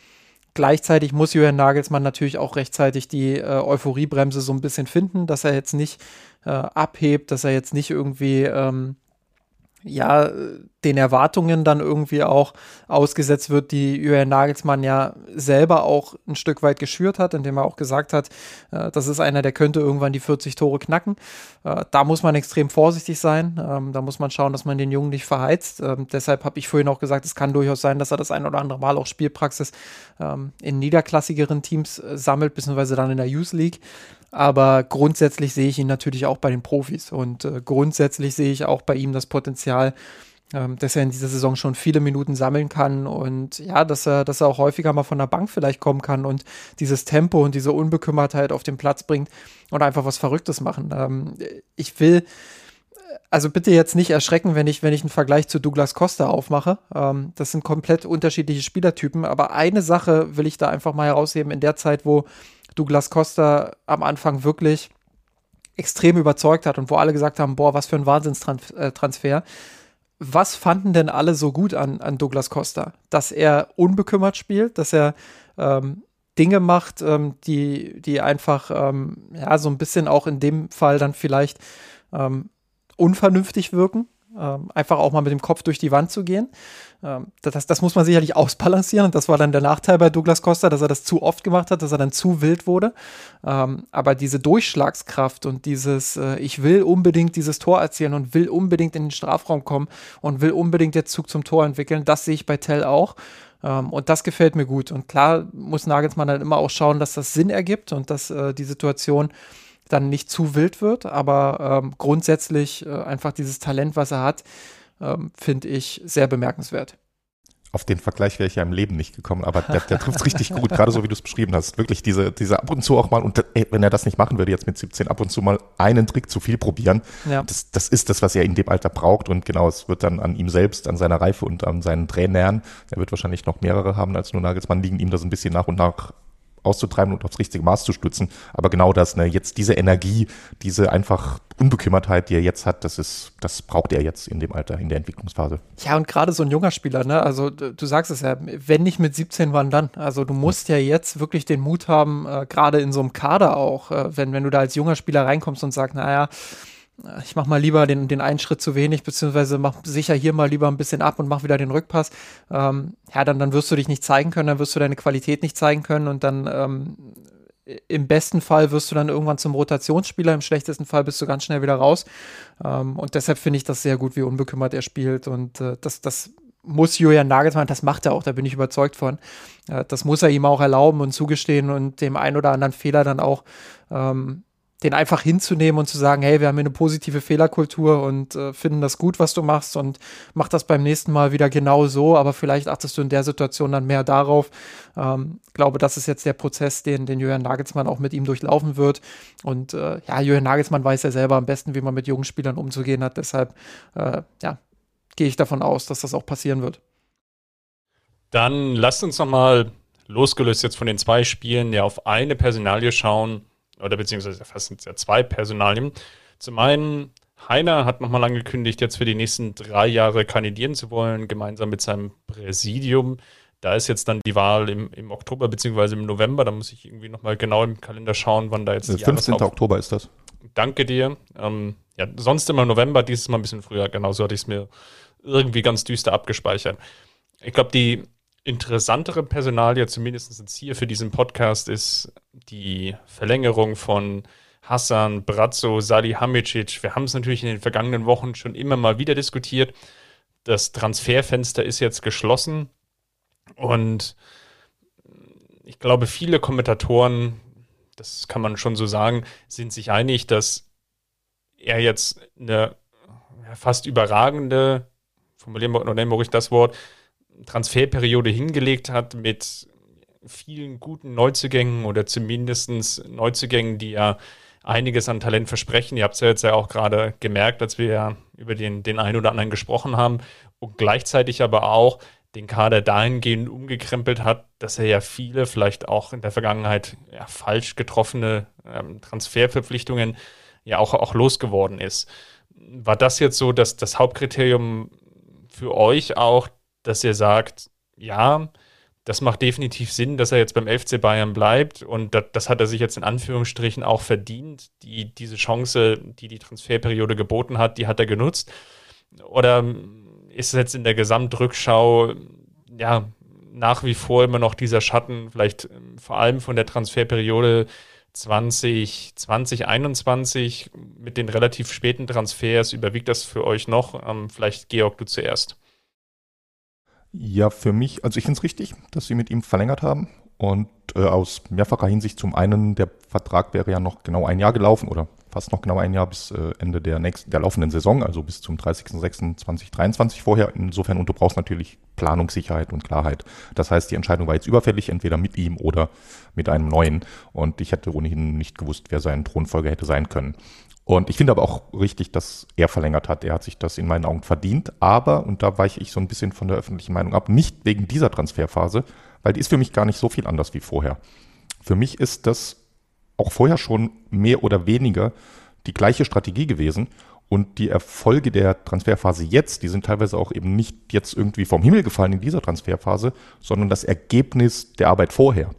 Gleichzeitig muss Julian Nagelsmann natürlich auch rechtzeitig die äh, Euphoriebremse so ein bisschen finden, dass er jetzt nicht äh, abhebt, dass er jetzt nicht irgendwie ähm, ja, den Erwartungen dann irgendwie auch ausgesetzt wird, die Julian Nagelsmann ja selber auch ein Stück weit geschürt hat, indem er auch gesagt hat, äh, das ist einer, der könnte irgendwann die 40 Tore knacken. Äh, da muss man extrem vorsichtig sein. Ähm, da muss man schauen, dass man den Jungen nicht verheizt. Ähm, deshalb habe ich vorhin auch gesagt, es kann durchaus sein, dass er das ein oder andere Mal auch Spielpraxis ähm, in niederklassigeren Teams äh, sammelt, beziehungsweise dann in der Youth League. Aber grundsätzlich sehe ich ihn natürlich auch bei den Profis und äh, grundsätzlich sehe ich auch bei ihm das Potenzial, ähm, dass er in dieser Saison schon viele Minuten sammeln kann und ja, dass er, dass er auch häufiger mal von der Bank vielleicht kommen kann und dieses Tempo und diese Unbekümmertheit auf den Platz bringt und einfach was Verrücktes machen. Ähm, ich will, also bitte jetzt nicht erschrecken, wenn ich, wenn ich einen Vergleich zu Douglas Costa aufmache. Ähm, das sind komplett unterschiedliche Spielertypen, aber eine Sache will ich da einfach mal herausheben in der Zeit, wo Douglas Costa am Anfang wirklich extrem überzeugt hat und wo alle gesagt haben, boah, was für ein Wahnsinnstransfer. Was fanden denn alle so gut an, an Douglas Costa? Dass er unbekümmert spielt, dass er ähm, Dinge macht, ähm, die, die einfach, ähm, ja, so ein bisschen auch in dem Fall dann vielleicht ähm, unvernünftig wirken. Ähm, einfach auch mal mit dem Kopf durch die Wand zu gehen. Ähm, das, das muss man sicherlich ausbalancieren und das war dann der Nachteil bei Douglas Costa, dass er das zu oft gemacht hat, dass er dann zu wild wurde. Ähm, aber diese Durchschlagskraft und dieses, äh, ich will unbedingt dieses Tor erzielen und will unbedingt in den Strafraum kommen und will unbedingt den Zug zum Tor entwickeln, das sehe ich bei Tell auch. Und das gefällt mir gut. Und klar muss Nagelsmann dann immer auch schauen, dass das Sinn ergibt und dass äh, die Situation dann nicht zu wild wird, aber ähm, grundsätzlich äh, einfach dieses Talent, was er hat, ähm, finde ich sehr bemerkenswert. auf den Vergleich wäre ich ja im Leben nicht gekommen, aber der, der trifft es richtig gut, gerade so wie du es beschrieben hast. Wirklich diese, diese ab und zu auch mal, und ey, wenn er das nicht machen würde, jetzt mit 17 ab und zu mal einen Trick zu viel probieren, ja. das, das ist das, was er in dem Alter braucht. Und genau, es wird dann an ihm selbst, an seiner Reife und an seinen Trainern, er wird wahrscheinlich noch mehrere haben als nur Nagelsmann, liegen ihm das ein bisschen nach und nach auszutreiben und aufs richtige Maß zu stützen. Aber genau das, ne, jetzt diese Energie, diese einfach Unbekümmertheit, die er jetzt hat, das ist, das braucht er jetzt in dem Alter, in der Entwicklungsphase. Ja, und gerade so ein junger Spieler, ne, also du sagst es ja, wenn nicht mit 17, wann dann? Also du musst ja, ja jetzt wirklich den Mut haben, äh, gerade in so einem Kader auch, äh, wenn, wenn du da als junger Spieler reinkommst und sagst, naja, ich mach mal lieber den, den einen Schritt zu wenig, beziehungsweise mach sicher hier mal lieber ein bisschen ab und mach wieder den Rückpass. Ähm, ja, dann, dann wirst du dich nicht zeigen können, dann wirst du deine Qualität nicht zeigen können und dann ähm, im besten Fall wirst du dann irgendwann zum Rotationsspieler, im schlechtesten Fall bist du ganz schnell wieder raus. Ähm, und deshalb finde ich das sehr gut, wie unbekümmert er spielt. Und äh, das, das muss Julian Nagelsmann, das macht er auch, da bin ich überzeugt von. Äh, das muss er ihm auch erlauben und zugestehen und dem einen oder anderen Fehler dann auch ähm, den einfach hinzunehmen und zu sagen, hey, wir haben hier eine positive Fehlerkultur und äh, finden das gut, was du machst und mach das beim nächsten Mal wieder genau so, aber vielleicht achtest du in der Situation dann mehr darauf. Ähm, glaube, das ist jetzt der Prozess, den, den Jürgen Nagelsmann auch mit ihm durchlaufen wird. Und äh, ja, Jürgen Nagelsmann weiß ja selber am besten, wie man mit jungen Spielern umzugehen hat. Deshalb, äh, ja, gehe ich davon aus, dass das auch passieren wird. Dann lasst uns nochmal, losgelöst jetzt von den zwei Spielen, ja auf eine Personalie schauen, oder beziehungsweise fast sind es ja zwei Personalien. Zum einen, Heiner hat nochmal angekündigt, jetzt für die nächsten drei Jahre kandidieren zu wollen, gemeinsam mit seinem Präsidium. Da ist jetzt dann die Wahl im, im Oktober beziehungsweise im November. Da muss ich irgendwie nochmal genau im Kalender schauen, wann da jetzt die 15. Oktober ist das. Danke dir. Ähm, ja, sonst immer November, dieses Mal ein bisschen früher. Genauso hatte ich es mir irgendwie ganz düster abgespeichert. Ich glaube, die interessantere Personalie, zumindest jetzt hier für diesen Podcast, ist die Verlängerung von Hassan, Brazzo, Salihamidzic. Wir haben es natürlich in den vergangenen Wochen schon immer mal wieder diskutiert. Das Transferfenster ist jetzt geschlossen und ich glaube, viele Kommentatoren, das kann man schon so sagen, sind sich einig, dass er jetzt eine fast überragende, formulieren wir, nennen wir ruhig das Wort, Transferperiode hingelegt hat mit vielen guten Neuzugängen oder zumindest Neuzugängen, die ja einiges an Talent versprechen. Ihr habt es ja jetzt ja auch gerade gemerkt, als wir ja über den, den einen oder anderen gesprochen haben und gleichzeitig aber auch den Kader dahingehend umgekrempelt hat, dass er ja viele, vielleicht auch in der Vergangenheit ja, falsch getroffene ähm, Transferverpflichtungen ja auch, auch losgeworden ist. War das jetzt so dass das Hauptkriterium für euch auch, dass ihr sagt, ja, das macht definitiv Sinn, dass er jetzt beim FC Bayern bleibt und das, das, hat er sich jetzt in Anführungsstrichen auch verdient. Die, diese Chance, die die Transferperiode geboten hat, die hat er genutzt. Oder ist es jetzt in der Gesamtrückschau ja nach wie vor immer noch dieser Schatten, vielleicht ähm, vor allem von der Transferperiode 20, 2021 mit den relativ späten Transfers, überwiegt das für euch noch? Ähm, vielleicht Georg, du zuerst. Ja, für mich, also ich finde es richtig, dass sie mit ihm verlängert haben. Und äh, aus mehrfacher Hinsicht zum einen, der Vertrag wäre ja noch genau ein Jahr gelaufen oder fast noch genau ein Jahr bis äh, Ende der nächsten, der laufenden Saison, also bis zum 30.06.2023 vorher. Insofern, und du brauchst natürlich Planungssicherheit und Klarheit. Das heißt, die Entscheidung war jetzt überfällig, entweder mit ihm oder mit einem neuen. Und ich hätte ohnehin nicht gewusst, wer sein Thronfolger hätte sein können. Und ich finde aber auch richtig, dass er verlängert hat. Er hat sich das in meinen Augen verdient. Aber, und da weiche ich so ein bisschen von der öffentlichen Meinung ab, nicht wegen dieser Transferphase, weil die ist für mich gar nicht so viel anders wie vorher. Für mich ist das auch vorher schon mehr oder weniger die gleiche Strategie gewesen. Und die Erfolge der Transferphase jetzt, die sind teilweise auch eben nicht jetzt irgendwie vom Himmel gefallen in dieser Transferphase, sondern das Ergebnis der Arbeit vorher.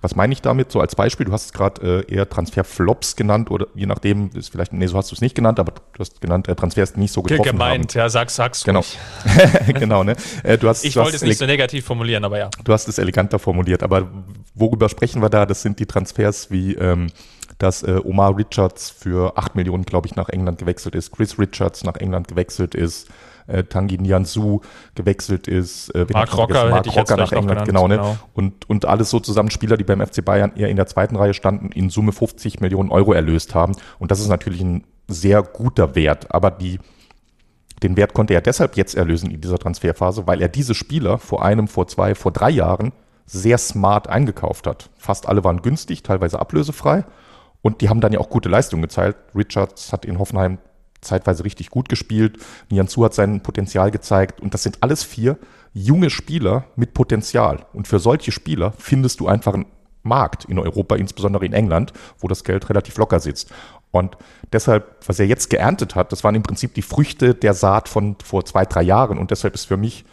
Was meine ich damit? So als Beispiel, du hast es gerade äh, eher Transferflops genannt oder je nachdem, ist vielleicht, nee, so hast du es nicht genannt, aber du hast genannt, äh, Transfers nicht so getroffen Gemeint, haben. ja, sag's, sag's Genau, genau, ne? Äh, du hast, ich wollte es nicht so negativ formulieren, aber ja. Du hast es eleganter formuliert, aber worüber sprechen wir da? Das sind die Transfers wie ähm, dass äh, Omar Richards für 8 Millionen, glaube ich, nach England gewechselt ist, Chris Richards nach England gewechselt ist, äh, Tangi Nianzu gewechselt ist, äh, Mark Rocker, Mark Rocker nach England, genau, ne? Genau. Und, und alles so zusammen Spieler, die beim FC Bayern eher in der zweiten Reihe standen, in Summe 50 Millionen Euro erlöst haben. Und das ist natürlich ein sehr guter Wert. Aber die den Wert konnte er deshalb jetzt erlösen in dieser Transferphase, weil er diese Spieler vor einem, vor zwei, vor drei Jahren sehr smart eingekauft hat. Fast alle waren günstig, teilweise ablösefrei. Und die haben dann ja auch gute Leistungen gezeigt. Richards hat in Hoffenheim zeitweise richtig gut gespielt. Nianzu hat sein Potenzial gezeigt. Und das sind alles vier junge Spieler mit Potenzial. Und für solche Spieler findest du einfach einen Markt in Europa, insbesondere in England, wo das Geld relativ locker sitzt. Und deshalb, was er jetzt geerntet hat, das waren im Prinzip die Früchte der Saat von vor zwei, drei Jahren. Und deshalb ist für mich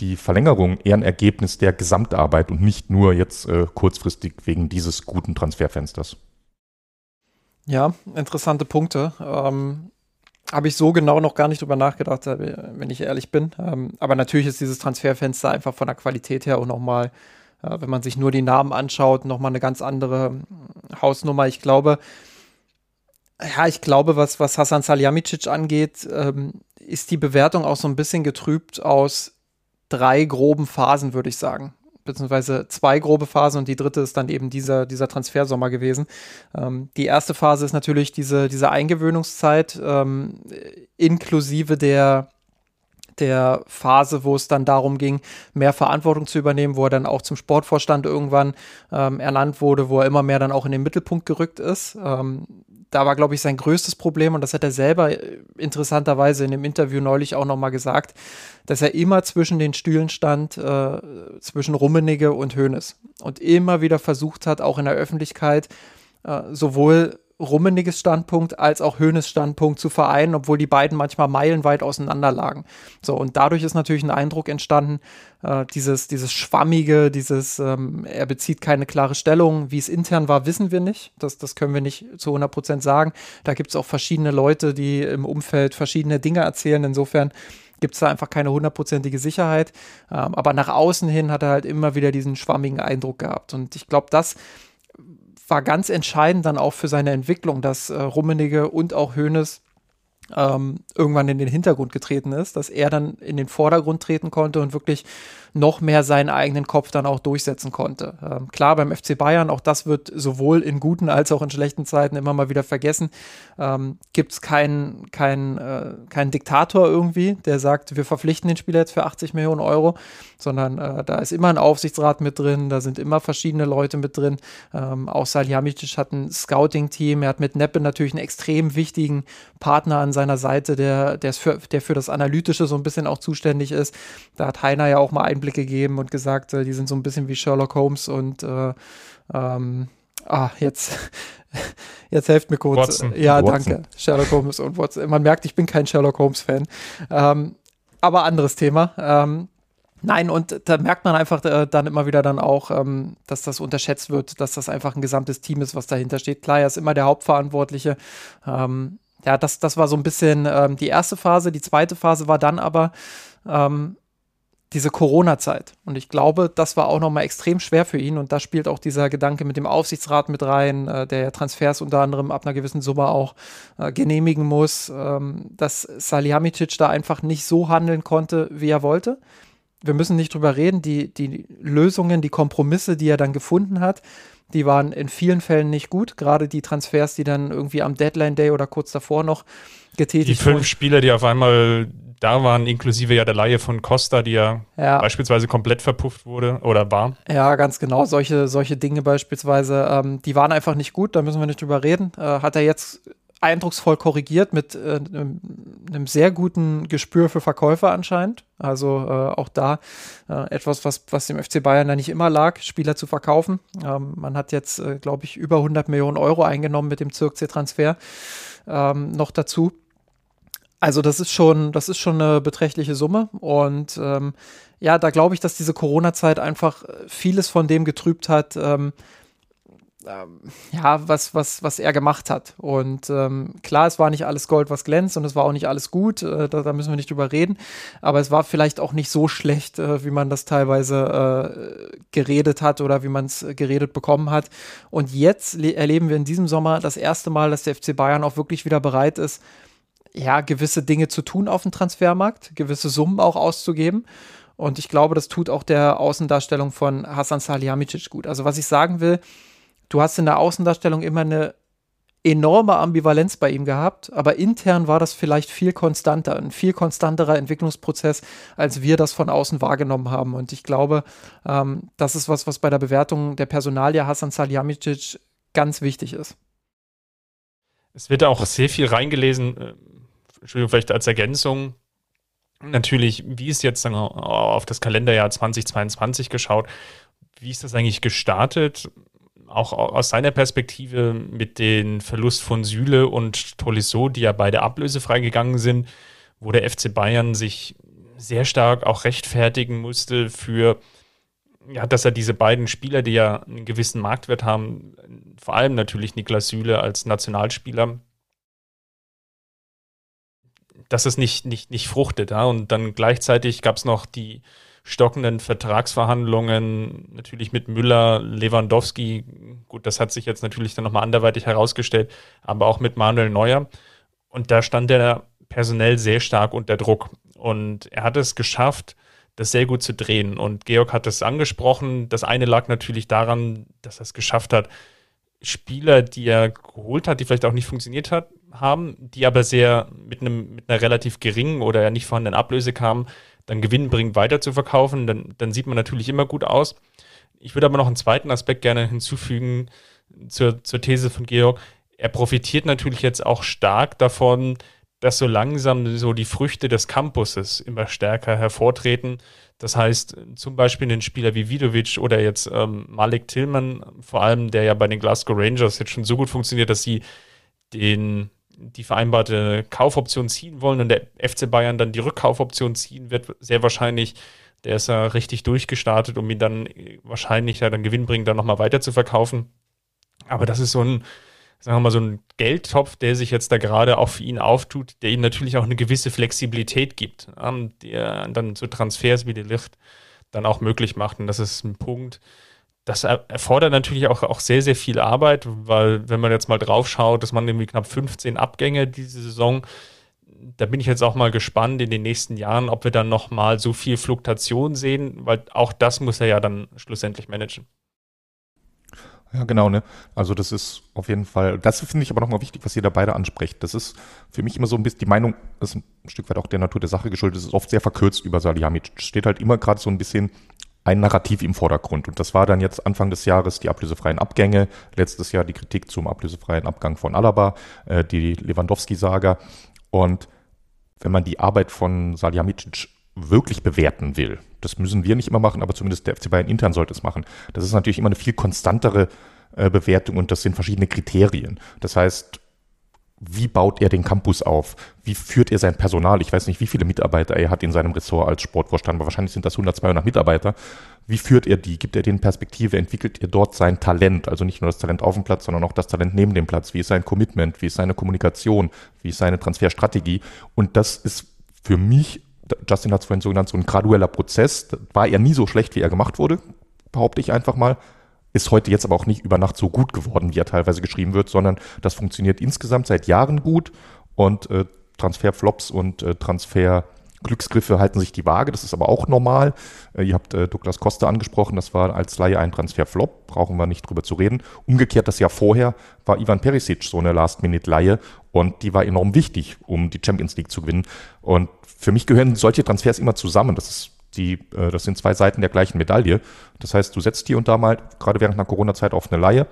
die Verlängerung eher ein Ergebnis der Gesamtarbeit und nicht nur jetzt äh, kurzfristig wegen dieses guten Transferfensters. Ja, interessante Punkte. Ähm, Habe ich so genau noch gar nicht drüber nachgedacht, äh, wenn ich ehrlich bin. Ähm, aber natürlich ist dieses Transferfenster einfach von der Qualität her auch nochmal, äh, wenn man sich nur die Namen anschaut, nochmal eine ganz andere äh, Hausnummer. Ich glaube, ja, ich glaube, was, was Hasan Salihamidzic angeht, ähm, ist die Bewertung auch so ein bisschen getrübt aus drei groben Phasen, würde ich sagen beziehungsweise zwei grobe Phasen und die dritte ist dann eben dieser, dieser Transfersommer gewesen. Ähm, die erste Phase ist natürlich diese, diese Eingewöhnungszeit ähm, inklusive der der Phase, wo es dann darum ging, mehr Verantwortung zu übernehmen, wo er dann auch zum Sportvorstand irgendwann ähm, ernannt wurde, wo er immer mehr dann auch in den Mittelpunkt gerückt ist. Ähm, da war, glaube ich, sein größtes Problem, und das hat er selber äh, interessanterweise in dem Interview neulich auch nochmal gesagt, dass er immer zwischen den Stühlen stand, äh, zwischen Rummenigge und Hoeneß. Und immer wieder versucht hat, auch in der Öffentlichkeit, äh, sowohl Rummeniges Standpunkt als auch Höhnes Standpunkt zu vereinen, obwohl die beiden manchmal meilenweit auseinander lagen. So, und dadurch ist natürlich ein Eindruck entstanden, äh, dieses, dieses Schwammige, dieses, ähm, er bezieht keine klare Stellung. Wie es intern war, wissen wir nicht. Das, das können wir nicht zu 100 Prozent sagen. Da gibt es auch verschiedene Leute, die im Umfeld verschiedene Dinge erzählen. Insofern gibt es da einfach keine hundertprozentige Sicherheit. Ähm, aber nach außen hin hat er halt immer wieder diesen schwammigen Eindruck gehabt. Und ich glaube, das war ganz entscheidend dann auch für seine Entwicklung, dass äh, Rummenigge und auch Hoeneß ähm, irgendwann in den Hintergrund getreten ist, dass er dann in den Vordergrund treten konnte und wirklich noch mehr seinen eigenen Kopf dann auch durchsetzen konnte. Ähm, klar, beim FC Bayern, auch das wird sowohl in guten als auch in schlechten Zeiten immer mal wieder vergessen, ähm, gibt es keinen kein, äh, kein Diktator irgendwie, der sagt, wir verpflichten den Spieler jetzt für 80 Millionen Euro, sondern äh, da ist immer ein Aufsichtsrat mit drin, da sind immer verschiedene Leute mit drin. Ähm, auch Salihamidzic hat ein Scouting-Team, er hat mit Neppe natürlich einen extrem wichtigen Partner an seiner Seite, der, der, für, der für das Analytische so ein bisschen auch zuständig ist. Da hat Heiner ja auch mal Einblick gegeben und gesagt, äh, die sind so ein bisschen wie Sherlock Holmes und äh, ähm, ah, jetzt, jetzt helft mir kurz. Watson. Ja, Watson. danke. Sherlock Holmes und Watson. Man merkt, ich bin kein Sherlock Holmes-Fan. Ähm, aber anderes Thema. Ähm, Nein, und da merkt man einfach äh, dann immer wieder dann auch, ähm, dass das unterschätzt wird, dass das einfach ein gesamtes Team ist, was dahinter steht. Klar, er ist immer der Hauptverantwortliche. Ähm, ja, das, das war so ein bisschen ähm, die erste Phase. Die zweite Phase war dann aber ähm, diese Corona-Zeit. Und ich glaube, das war auch nochmal extrem schwer für ihn. Und da spielt auch dieser Gedanke mit dem Aufsichtsrat mit rein, äh, der Transfers unter anderem ab einer gewissen Summe auch äh, genehmigen muss, ähm, dass Salihamidzic da einfach nicht so handeln konnte, wie er wollte. Wir müssen nicht drüber reden, die, die Lösungen, die Kompromisse, die er dann gefunden hat, die waren in vielen Fällen nicht gut. Gerade die Transfers, die dann irgendwie am Deadline Day oder kurz davor noch getätigt wurden. Die fünf wurden. Spieler, die auf einmal da waren, inklusive ja der Laie von Costa, die ja, ja, beispielsweise komplett verpufft wurde oder war. Ja, ganz genau. Solche, solche Dinge beispielsweise, ähm, die waren einfach nicht gut, da müssen wir nicht drüber reden. Äh, hat er jetzt eindrucksvoll korrigiert mit äh, einem sehr guten Gespür für Verkäufer anscheinend. Also äh, auch da äh, etwas, was, was dem FC Bayern da nicht immer lag, Spieler zu verkaufen. Ähm, man hat jetzt, äh, glaube ich, über 100 Millionen Euro eingenommen mit dem Zirkzee-Transfer ähm, noch dazu. Also das ist schon, das ist schon eine beträchtliche Summe und ähm, ja, da glaube ich, dass diese Corona-Zeit einfach vieles von dem getrübt hat, ähm, ja, was, was, was er gemacht hat. Und ähm, klar, es war nicht alles Gold, was glänzt und es war auch nicht alles gut, äh, da, da, müssen wir nicht drüber reden, aber es war vielleicht auch nicht so schlecht, äh, wie man das teilweise äh, geredet hat oder wie man es geredet bekommen hat. Und jetzt erleben wir in diesem Sommer das erste Mal, dass der FC Bayern auch wirklich wieder bereit ist, ja, gewisse Dinge zu tun auf dem Transfermarkt, gewisse Summen auch auszugeben. Und ich glaube, das tut auch der Außendarstellung von Hasan Salihamidzic gut. Also was ich sagen will, du hast in der Außendarstellung immer eine enorme Ambivalenz bei ihm gehabt, aber intern war das vielleicht viel konstanter, ein viel konstanterer Entwicklungsprozess, als wir das von außen wahrgenommen haben. Und ich glaube, ähm, das ist was, was bei der Bewertung der Personalie Hasan Salihamidzic ganz wichtig ist. Es wird auch sehr viel reingelesen, äh, Entschuldigung, vielleicht als Ergänzung. Natürlich, wie ist jetzt auf das Kalenderjahr 2022 geschaut? Wie ist das eigentlich gestartet? Auch aus seiner Perspektive mit dem Verlust von Süle und Tolisso, die ja beide ablösefrei gegangen sind, wo der FC Bayern sich sehr stark auch rechtfertigen musste für, ja, dass er diese beiden Spieler, die ja einen gewissen Marktwert haben, vor allem natürlich Niklas Süle als Nationalspieler, dass es nicht, nicht, nicht fruchtet. Ja? Und dann gleichzeitig gab es noch die stockenden Vertragsverhandlungen, natürlich mit Müller, Lewandowski, gut, das hat sich jetzt natürlich dann nochmal anderweitig herausgestellt, aber auch mit Manuel Neuer. Und da stand er personell sehr stark unter Druck. Und er hat es geschafft, das sehr gut zu drehen. Und Georg hat es angesprochen. Das eine lag natürlich daran, dass er es geschafft hat, Spieler, die er geholt hat, die vielleicht auch nicht funktioniert hat, haben, die aber sehr mit einem mit einer relativ geringen oder ja nicht vorhandenen Ablöse kamen, dann gewinnbringend weiter zu verkaufen, dann, dann sieht man natürlich immer gut aus. Ich würde aber noch einen zweiten Aspekt gerne hinzufügen zur, zur These von Georg. Er profitiert natürlich jetzt auch stark davon, dass so langsam so die Früchte des Campuses immer stärker hervortreten. Das heißt, zum Beispiel einen Spieler wie Vidovic oder jetzt ähm, Malik Tillman, vor allem, der ja bei den Glasgow Rangers jetzt schon so gut funktioniert, dass sie den die vereinbarte Kaufoption ziehen wollen und der FC Bayern dann die Rückkaufoption ziehen wird, sehr wahrscheinlich. Der ist ja richtig durchgestartet, um ihn dann wahrscheinlich ja dann gewinnbringend dann nochmal weiter zu verkaufen. Aber das ist so ein, sagen wir mal, so ein Geldtopf, der sich jetzt da gerade auch für ihn auftut, der ihm natürlich auch eine gewisse Flexibilität gibt, der dann so Transfers wie die Licht dann auch möglich macht. Und das ist ein Punkt, das erfordert natürlich auch, auch sehr, sehr viel Arbeit, weil wenn man jetzt mal drauf schaut, dass man irgendwie knapp 15 Abgänge diese Saison, da bin ich jetzt auch mal gespannt in den nächsten Jahren, ob wir dann nochmal so viel Fluktuation sehen, weil auch das muss er ja dann schlussendlich managen. Ja, genau, ne? Also das ist auf jeden Fall, das finde ich aber nochmal wichtig, was ihr da beide ansprecht. Das ist für mich immer so ein bisschen, die Meinung ist ein Stück weit auch der Natur der Sache geschuldet, es ist oft sehr verkürzt über Salihamidzic. Steht halt immer gerade so ein bisschen ein Narrativ im Vordergrund. Und das war dann jetzt Anfang des Jahres die ablösefreien Abgänge, letztes Jahr die Kritik zum ablösefreien Abgang von Alaba, äh, die Lewandowski-Saga. Und wenn man die Arbeit von Salihamidzic wirklich bewerten will, das müssen wir nicht immer machen, aber zumindest der FC Bayern intern sollte es machen. Das ist natürlich immer eine viel konstantere äh, Bewertung und das sind verschiedene Kriterien. Das heißt, wie baut er den Campus auf? Wie führt er sein Personal? Ich weiß nicht, wie viele Mitarbeiter er hat in seinem Ressort als Sportvorstand, aber wahrscheinlich sind das 100, 200 Mitarbeiter. Wie führt er die? Gibt er denen Perspektive? Entwickelt er dort sein Talent? Also nicht nur das Talent auf dem Platz, sondern auch das Talent neben dem Platz. Wie ist sein Commitment? Wie ist seine Kommunikation? Wie ist seine Transferstrategie? Und das ist für mich, Justin hat es vorhin so genannt, so ein gradueller Prozess. War er nie so schlecht, wie er gemacht wurde, behaupte ich einfach mal ist heute jetzt aber auch nicht über Nacht so gut geworden, wie er teilweise geschrieben wird, sondern das funktioniert insgesamt seit Jahren gut und äh, Transferflops und äh, Transfer halten sich die Waage, das ist aber auch normal. Äh, ihr habt äh, Douglas Costa angesprochen, das war als Laie ein Transferflop, brauchen wir nicht drüber zu reden. Umgekehrt, das Jahr vorher war Ivan Perisic so eine Last-Minute-Laie und die war enorm wichtig, um die Champions League zu gewinnen. Und für mich gehören solche Transfers immer zusammen. Das ist die, äh, das sind zwei Seiten der gleichen Medaille. Das heißt, du setzt hier und da mal, gerade während einer Corona-Zeit, auf eine Laie.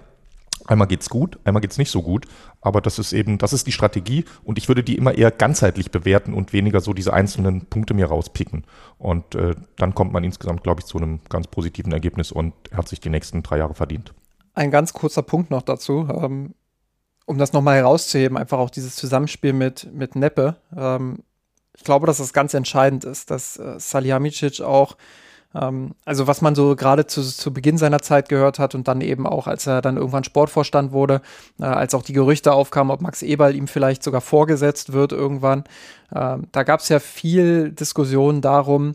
Einmal geht's gut, einmal geht's nicht so gut, aber das ist eben, das ist die Strategie und ich würde die immer eher ganzheitlich bewerten und weniger so diese einzelnen Punkte mir rauspicken. Und äh, dann kommt man insgesamt, glaube ich, zu einem ganz positiven Ergebnis und hat sich die nächsten drei Jahre verdient. Ein ganz kurzer Punkt noch dazu, ähm, um das nochmal herauszuheben, einfach auch dieses Zusammenspiel mit, mit Neppe. Ähm, ich glaube, dass das ganz entscheidend ist, dass äh, Salihamidzic auch, ähm, also was man so gerade zu, zu Beginn seiner Zeit gehört hat und dann eben auch, als er dann irgendwann Sportvorstand wurde, äh, als auch die Gerüchte aufkamen, ob Max Eberl ihm vielleicht sogar vorgesetzt wird irgendwann, äh, da gab es ja viel Diskussion darum,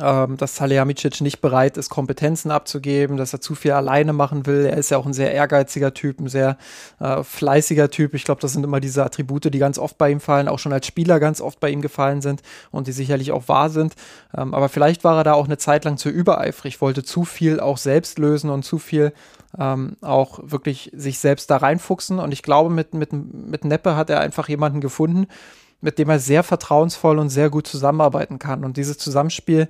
ähm, dass Salihamidzic nicht bereit ist, Kompetenzen abzugeben, dass er zu viel alleine machen will. Er ist ja auch ein sehr ehrgeiziger Typ, ein sehr äh, fleißiger Typ. Ich glaube, das sind immer diese Attribute, die ganz oft bei ihm fallen, auch schon als Spieler ganz oft bei ihm gefallen sind und die sicherlich auch wahr sind. Ähm, aber vielleicht war er da auch eine Zeit lang zu übereifrig, wollte zu viel auch selbst lösen und zu viel ähm, auch wirklich sich selbst da reinfuchsen. Und ich glaube, mit, mit, mit Neppe hat er einfach jemanden gefunden, mit dem er sehr vertrauensvoll und sehr gut zusammenarbeiten kann. Und dieses Zusammenspiel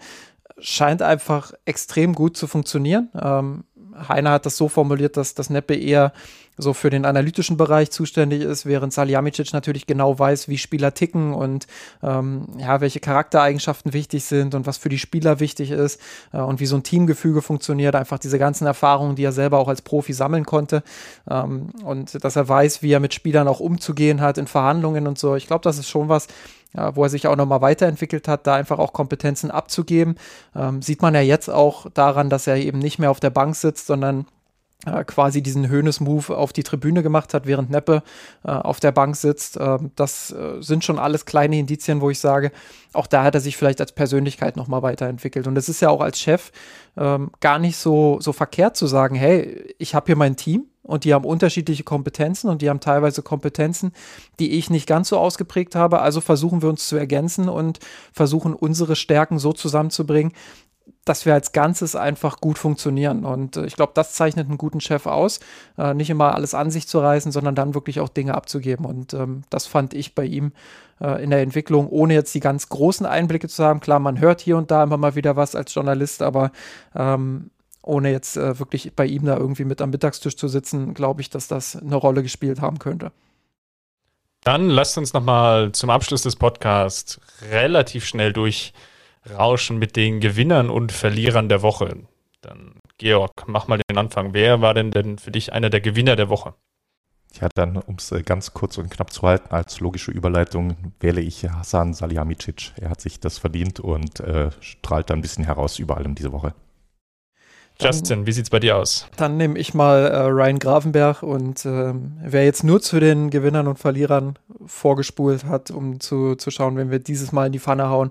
scheint einfach extrem gut zu funktionieren. Ähm, Heiner hat das so formuliert, dass das Neppe eher so für den analytischen Bereich zuständig ist, während Salihamidzic natürlich genau weiß, wie Spieler ticken und ähm, ja, welche Charaktereigenschaften wichtig sind und was für die Spieler wichtig ist äh, und wie so ein Teamgefüge funktioniert. Einfach diese ganzen Erfahrungen, die er selber auch als Profi sammeln konnte ähm, und dass er weiß, wie er mit Spielern auch umzugehen hat in Verhandlungen und so. Ich glaube, das ist schon was, ja, wo er sich auch nochmal weiterentwickelt hat, da einfach auch Kompetenzen abzugeben. Ähm, sieht man ja jetzt auch daran, dass er eben nicht mehr auf der Bank sitzt, sondern äh, quasi diesen Höhnes-Move auf die Tribüne gemacht hat, während Neppe äh, auf der Bank sitzt. Äh, das äh, sind schon alles kleine Indizien, wo ich sage, auch da hat er sich vielleicht als Persönlichkeit nochmal weiterentwickelt. Und es ist ja auch als Chef ähm, gar nicht so, so verkehrt zu sagen, hey, ich habe hier mein Team, und die haben unterschiedliche Kompetenzen und die haben teilweise Kompetenzen, die ich nicht ganz so ausgeprägt habe. Also versuchen wir uns zu ergänzen und versuchen unsere Stärken so zusammenzubringen, dass wir als Ganzes einfach gut funktionieren. Und äh, ich glaube, das zeichnet einen guten Chef aus, äh, nicht immer alles an sich zu reißen, sondern dann wirklich auch Dinge abzugeben. Und ähm, das fand ich bei ihm äh, in der Entwicklung, ohne jetzt die ganz großen Einblicke zu haben. Klar, man hört hier und da immer mal wieder was als Journalist, aber ähm, ohne jetzt äh, wirklich bei ihm da irgendwie mit am Mittagstisch zu sitzen, glaube ich, dass das eine Rolle gespielt haben könnte. Dann lasst uns nochmal zum Abschluss des Podcasts relativ schnell durch rauschen mit den Gewinnern und Verlierern der Woche. Dann, Georg, mach mal den Anfang. Wer war denn denn für dich einer der Gewinner der Woche? Ja, dann, um es äh, ganz kurz und knapp zu halten, als logische Überleitung wähle ich Hassan Salihamidzic. Er hat sich das verdient und äh, strahlt da ein bisschen heraus über allem diese Woche. Justin, wie sieht's bei dir aus? Dann nehme ich mal äh, Ryan Gravenberg und ähm, wer jetzt nur zu den Gewinnern und Verlierern vorgespult hat, um zu, zu schauen, wenn wir dieses Mal in die Pfanne hauen,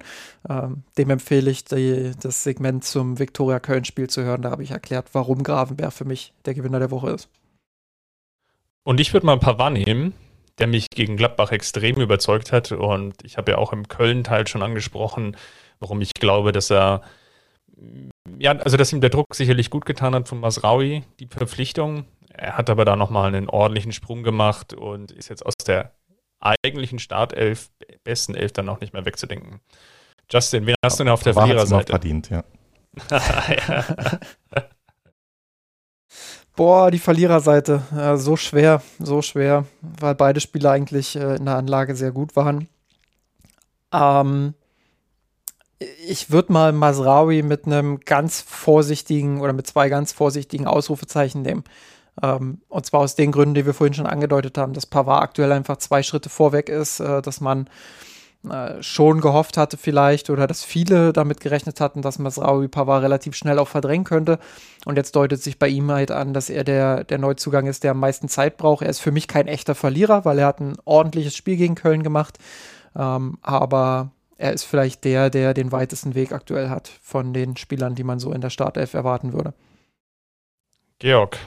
ähm, dem empfehle ich, die, das Segment zum Viktoria Köln-Spiel zu hören. Da habe ich erklärt, warum Gravenberg für mich der Gewinner der Woche ist. Und ich würde mal ein paar wahrnehmen, der mich gegen Gladbach extrem überzeugt hat. Und ich habe ja auch im Köln-Teil schon angesprochen, warum ich glaube, dass er ja, also dass ihm der Druck sicherlich gut getan hat von Masraui, die Verpflichtung. Er hat aber da nochmal einen ordentlichen Sprung gemacht und ist jetzt aus der eigentlichen Startelf, besten Elf dann auch nicht mehr wegzudenken. Justin, wen hast du denn auf der Verliererseite? verdient, ja. ja. Boah, die Verliererseite. Ja, so schwer, so schwer, weil beide Spieler eigentlich äh, in der Anlage sehr gut waren. Ähm, ich würde mal Masraui mit einem ganz vorsichtigen oder mit zwei ganz vorsichtigen Ausrufezeichen nehmen. Ähm, und zwar aus den Gründen, die wir vorhin schon angedeutet haben, dass Pavard aktuell einfach zwei Schritte vorweg ist, äh, dass man äh, schon gehofft hatte vielleicht oder dass viele damit gerechnet hatten, dass Masraui Pavard relativ schnell auch verdrängen könnte. Und jetzt deutet sich bei ihm halt an, dass er der, der Neuzugang ist, der am meisten Zeit braucht. Er ist für mich kein echter Verlierer, weil er hat ein ordentliches Spiel gegen Köln gemacht. Ähm, aber er ist vielleicht der, der den weitesten Weg aktuell hat von den Spielern, die man so in der Startelf erwarten würde. Georg.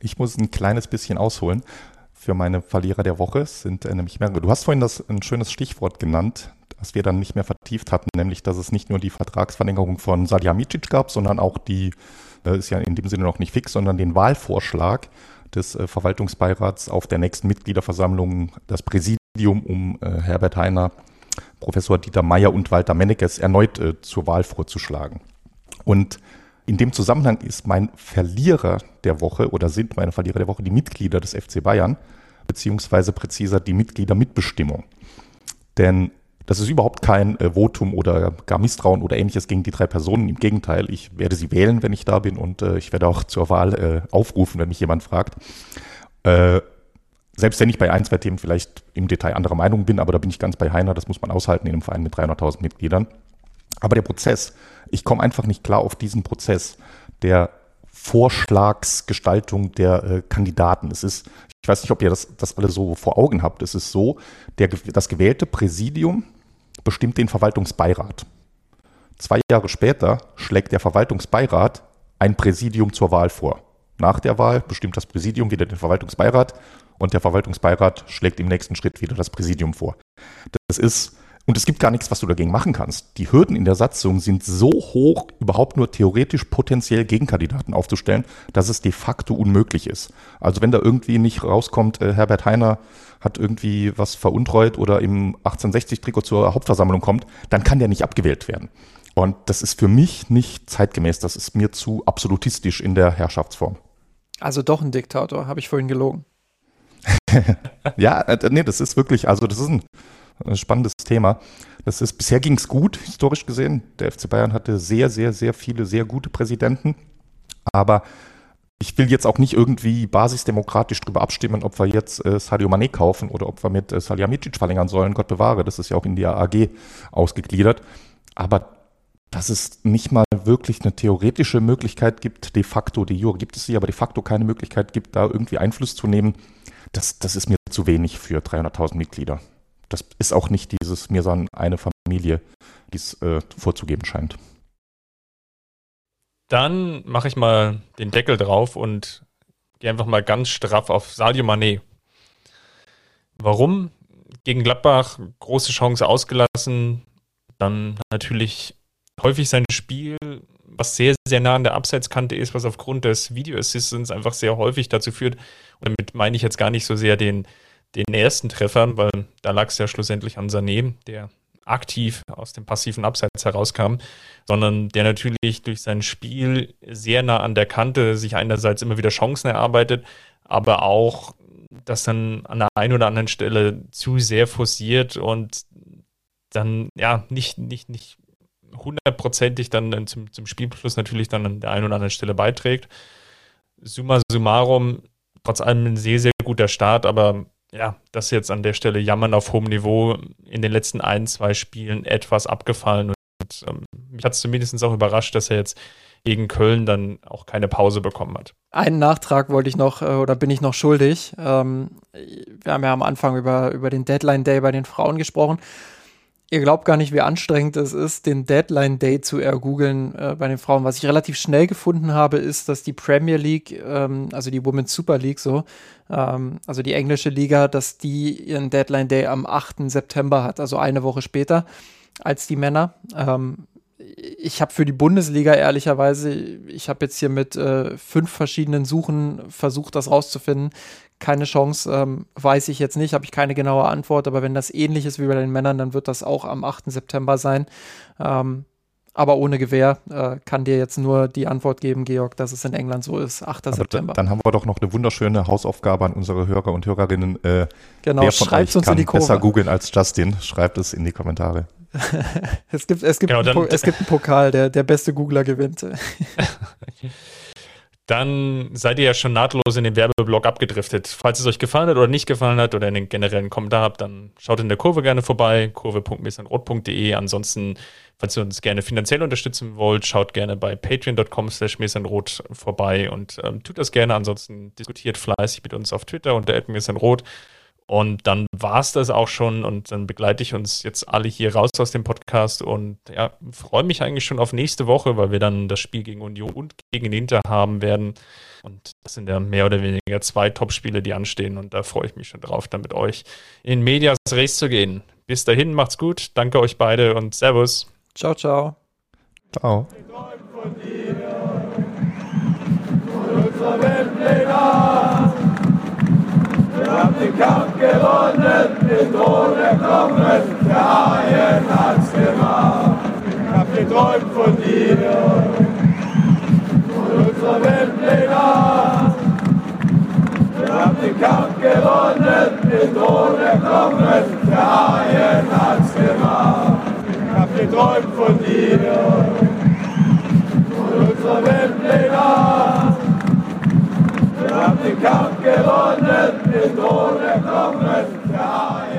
Ich muss ein kleines bisschen ausholen für meine Verlierer der Woche. Sind äh, nämlich mehrere. Du hast vorhin das ein schönes Stichwort genannt, das wir dann nicht mehr vertieft hatten, nämlich dass es nicht nur die Vertragsverlängerung von Salihamidzic gab, sondern auch die, äh, ist ja in dem Sinne noch nicht fix, sondern den Wahlvorschlag des äh, Verwaltungsbeirats auf der nächsten Mitgliederversammlung, das Präsidium um Herbert Heiner Professor Dieter Meyer und Walter Mennekes erneut äh, zur Wahl vorzuschlagen. Und in dem Zusammenhang ist mein Verlierer der Woche oder sind meine Verlierer der Woche die Mitglieder des FC Bayern, beziehungsweise präziser die Mitgliedermitbestimmung. Denn das ist überhaupt kein äh, Votum oder gar Misstrauen oder ähnliches gegen die drei Personen. Im Gegenteil, ich werde sie wählen, wenn ich da bin und äh, ich werde auch zur Wahl äh, aufrufen, wenn mich jemand fragt. Selbst wenn ich bei ein, zwei Themen vielleicht im Detail anderer Meinung bin, aber da bin ich ganz bei Heiner, das muss man aushalten in einem Verein mit 300.000 Mitgliedern. Aber der Prozess, ich komme einfach nicht klar auf diesen Prozess der Vorschlagsgestaltung der äh, Kandidaten. Es ist, ich weiß nicht, ob ihr das, das alle so vor Augen habt, es ist so, der, das gewählte Präsidium bestimmt den Verwaltungsbeirat. Zwei Jahre später schlägt der Verwaltungsbeirat ein Präsidium zur Wahl vor. Nach der Wahl bestimmt das Präsidium wieder den Verwaltungsbeirat und der Verwaltungsbeirat schlägt im nächsten Schritt wieder das Präsidium vor. Das ist, und es gibt gar nichts, was du dagegen machen kannst. Die Hürden in der Satzung sind so hoch, überhaupt nur theoretisch potenziell Gegenkandidaten aufzustellen, dass es de facto unmöglich ist. Also wenn da irgendwie nicht rauskommt, äh, Herbert Heiner hat irgendwie was veruntreut oder im 1860-Trikot zur Hauptversammlung kommt, dann kann der nicht abgewählt werden. Und das ist für mich nicht zeitgemäß. Das ist mir zu absolutistisch in der Herrschaftsform. Also doch ein Diktator, habe ich vorhin gelogen. ja, äh, nee, das ist wirklich, also das ist ein, spannendes Thema. Das ist, bisher ging es gut, historisch gesehen. Der FC Bayern hatte sehr, sehr, sehr viele, sehr gute Präsidenten. Aber ich will jetzt auch nicht irgendwie basisdemokratisch darüber abstimmen, ob wir jetzt äh, Sadio Mané kaufen oder ob wir mit äh, Salihamidzic verlängern sollen. Gott bewahre, das ist ja auch in die AG ausgegliedert. Aber dass es nicht mal wirklich eine theoretische Möglichkeit gibt, de facto, de jure gibt es sie, aber de facto keine Möglichkeit gibt, da irgendwie Einfluss zu nehmen, das, das ist mir zu wenig für 300.000 Mitglieder. Das ist auch nicht dieses mir sondern eine Familie, die es äh, vorzugeben scheint. Dann mache ich mal den Deckel drauf und gehe einfach mal ganz straff auf Sadio Mané. Warum? Gegen Gladbach große Chance ausgelassen, dann natürlich häufig sein Spiel, was sehr, sehr nah an der Abseitskante ist, was aufgrund des Video Assistants einfach sehr häufig dazu führt. Und damit meine ich jetzt gar nicht so sehr den, den ersten Treffern, weil da lag es ja schlussendlich an Sané, der aktiv aus dem passiven Abseits herauskam, sondern der natürlich durch sein Spiel sehr nah an der Kante sich einerseits immer wieder Chancen erarbeitet, aber auch das dann an der einen oder anderen Stelle zu sehr forciert und dann ja nicht, nicht, nicht hundertprozentig dann zum, zum Spielbeschluss natürlich dann an der einen oder anderen Stelle beiträgt. Summa summarum, trotz allem ein sehr, sehr guter Start, aber ja, das jetzt an der Stelle jammern auf hohem Niveau in den letzten ein, zwei Spielen etwas abgefallen und ähm, mich hat es zumindest auch überrascht, dass er jetzt gegen Köln dann auch keine Pause bekommen hat. Einen Nachtrag wollte ich noch äh, oder bin ich noch schuldig. Ähm, wir haben ja am Anfang über, über den Deadline Day bei den Frauen gesprochen. Ihr glaubt gar nicht, wie anstrengend es ist, den Deadline Day zu ergoogeln äh, bei den Frauen. Was ich relativ schnell gefunden habe, ist, dass die Premier League, ähm, also die Women's Super League so, ähm, also die englische Liga, dass die ihren Deadline Day am 8. September hat, also eine Woche später als die Männer. Ähm, ich habe für die Bundesliga ehrlicherweise, ich habe jetzt hier mit äh, fünf verschiedenen Suchen versucht, das rauszufinden. Keine Chance, ähm, weiß ich jetzt nicht, habe ich keine genaue Antwort, aber wenn das ähnlich ist wie bei den Männern, dann wird das auch am 8. September sein. Ähm, aber ohne Gewehr äh, kann dir jetzt nur die Antwort geben, Georg, dass es in England so ist, 8. Aber September. Dann haben wir doch noch eine wunderschöne Hausaufgabe an unsere Hörer und Hörerinnen. Äh, genau, schreibt uns in die Kurve. besser googeln als Justin? Schreibt es in die Kommentare. es, gibt, es, gibt genau, einen, es gibt einen Pokal, der, der beste Googler gewinnt. dann seid ihr ja schon nahtlos in den Werbeblock abgedriftet. Falls es euch gefallen hat oder nicht gefallen hat oder einen generellen Kommentar habt, dann schaut in der Kurve gerne vorbei, kurve.mesanrot.de. Ansonsten, falls ihr uns gerne finanziell unterstützen wollt, schaut gerne bei patreon.com slash mesanrot vorbei und ähm, tut das gerne. Ansonsten diskutiert fleißig mit uns auf Twitter unter mesanrot. Und dann war es das auch schon und dann begleite ich uns jetzt alle hier raus aus dem Podcast und ja, freue mich eigentlich schon auf nächste Woche, weil wir dann das Spiel gegen Union und gegen Inter haben werden. Und das sind ja mehr oder weniger zwei Top-Spiele, die anstehen und da freue ich mich schon drauf, dann mit euch in Medias Race zu gehen. Bis dahin, macht's gut, danke euch beide und Servus. Ciao, ciao. Ciao. Kampf gewonnen, den Tod erklommen, der Haien hat's gemacht. Ich hab geträumt von dir und unserer Welt den Arzt. Wir haben den Kampf gewonnen, den Tod erklommen, der Haien hat's gemacht. Ich hab geträumt von dir und unserer Welt den Arzt. Wir haben den Kampf gewonnen, mit ohne Kommen. der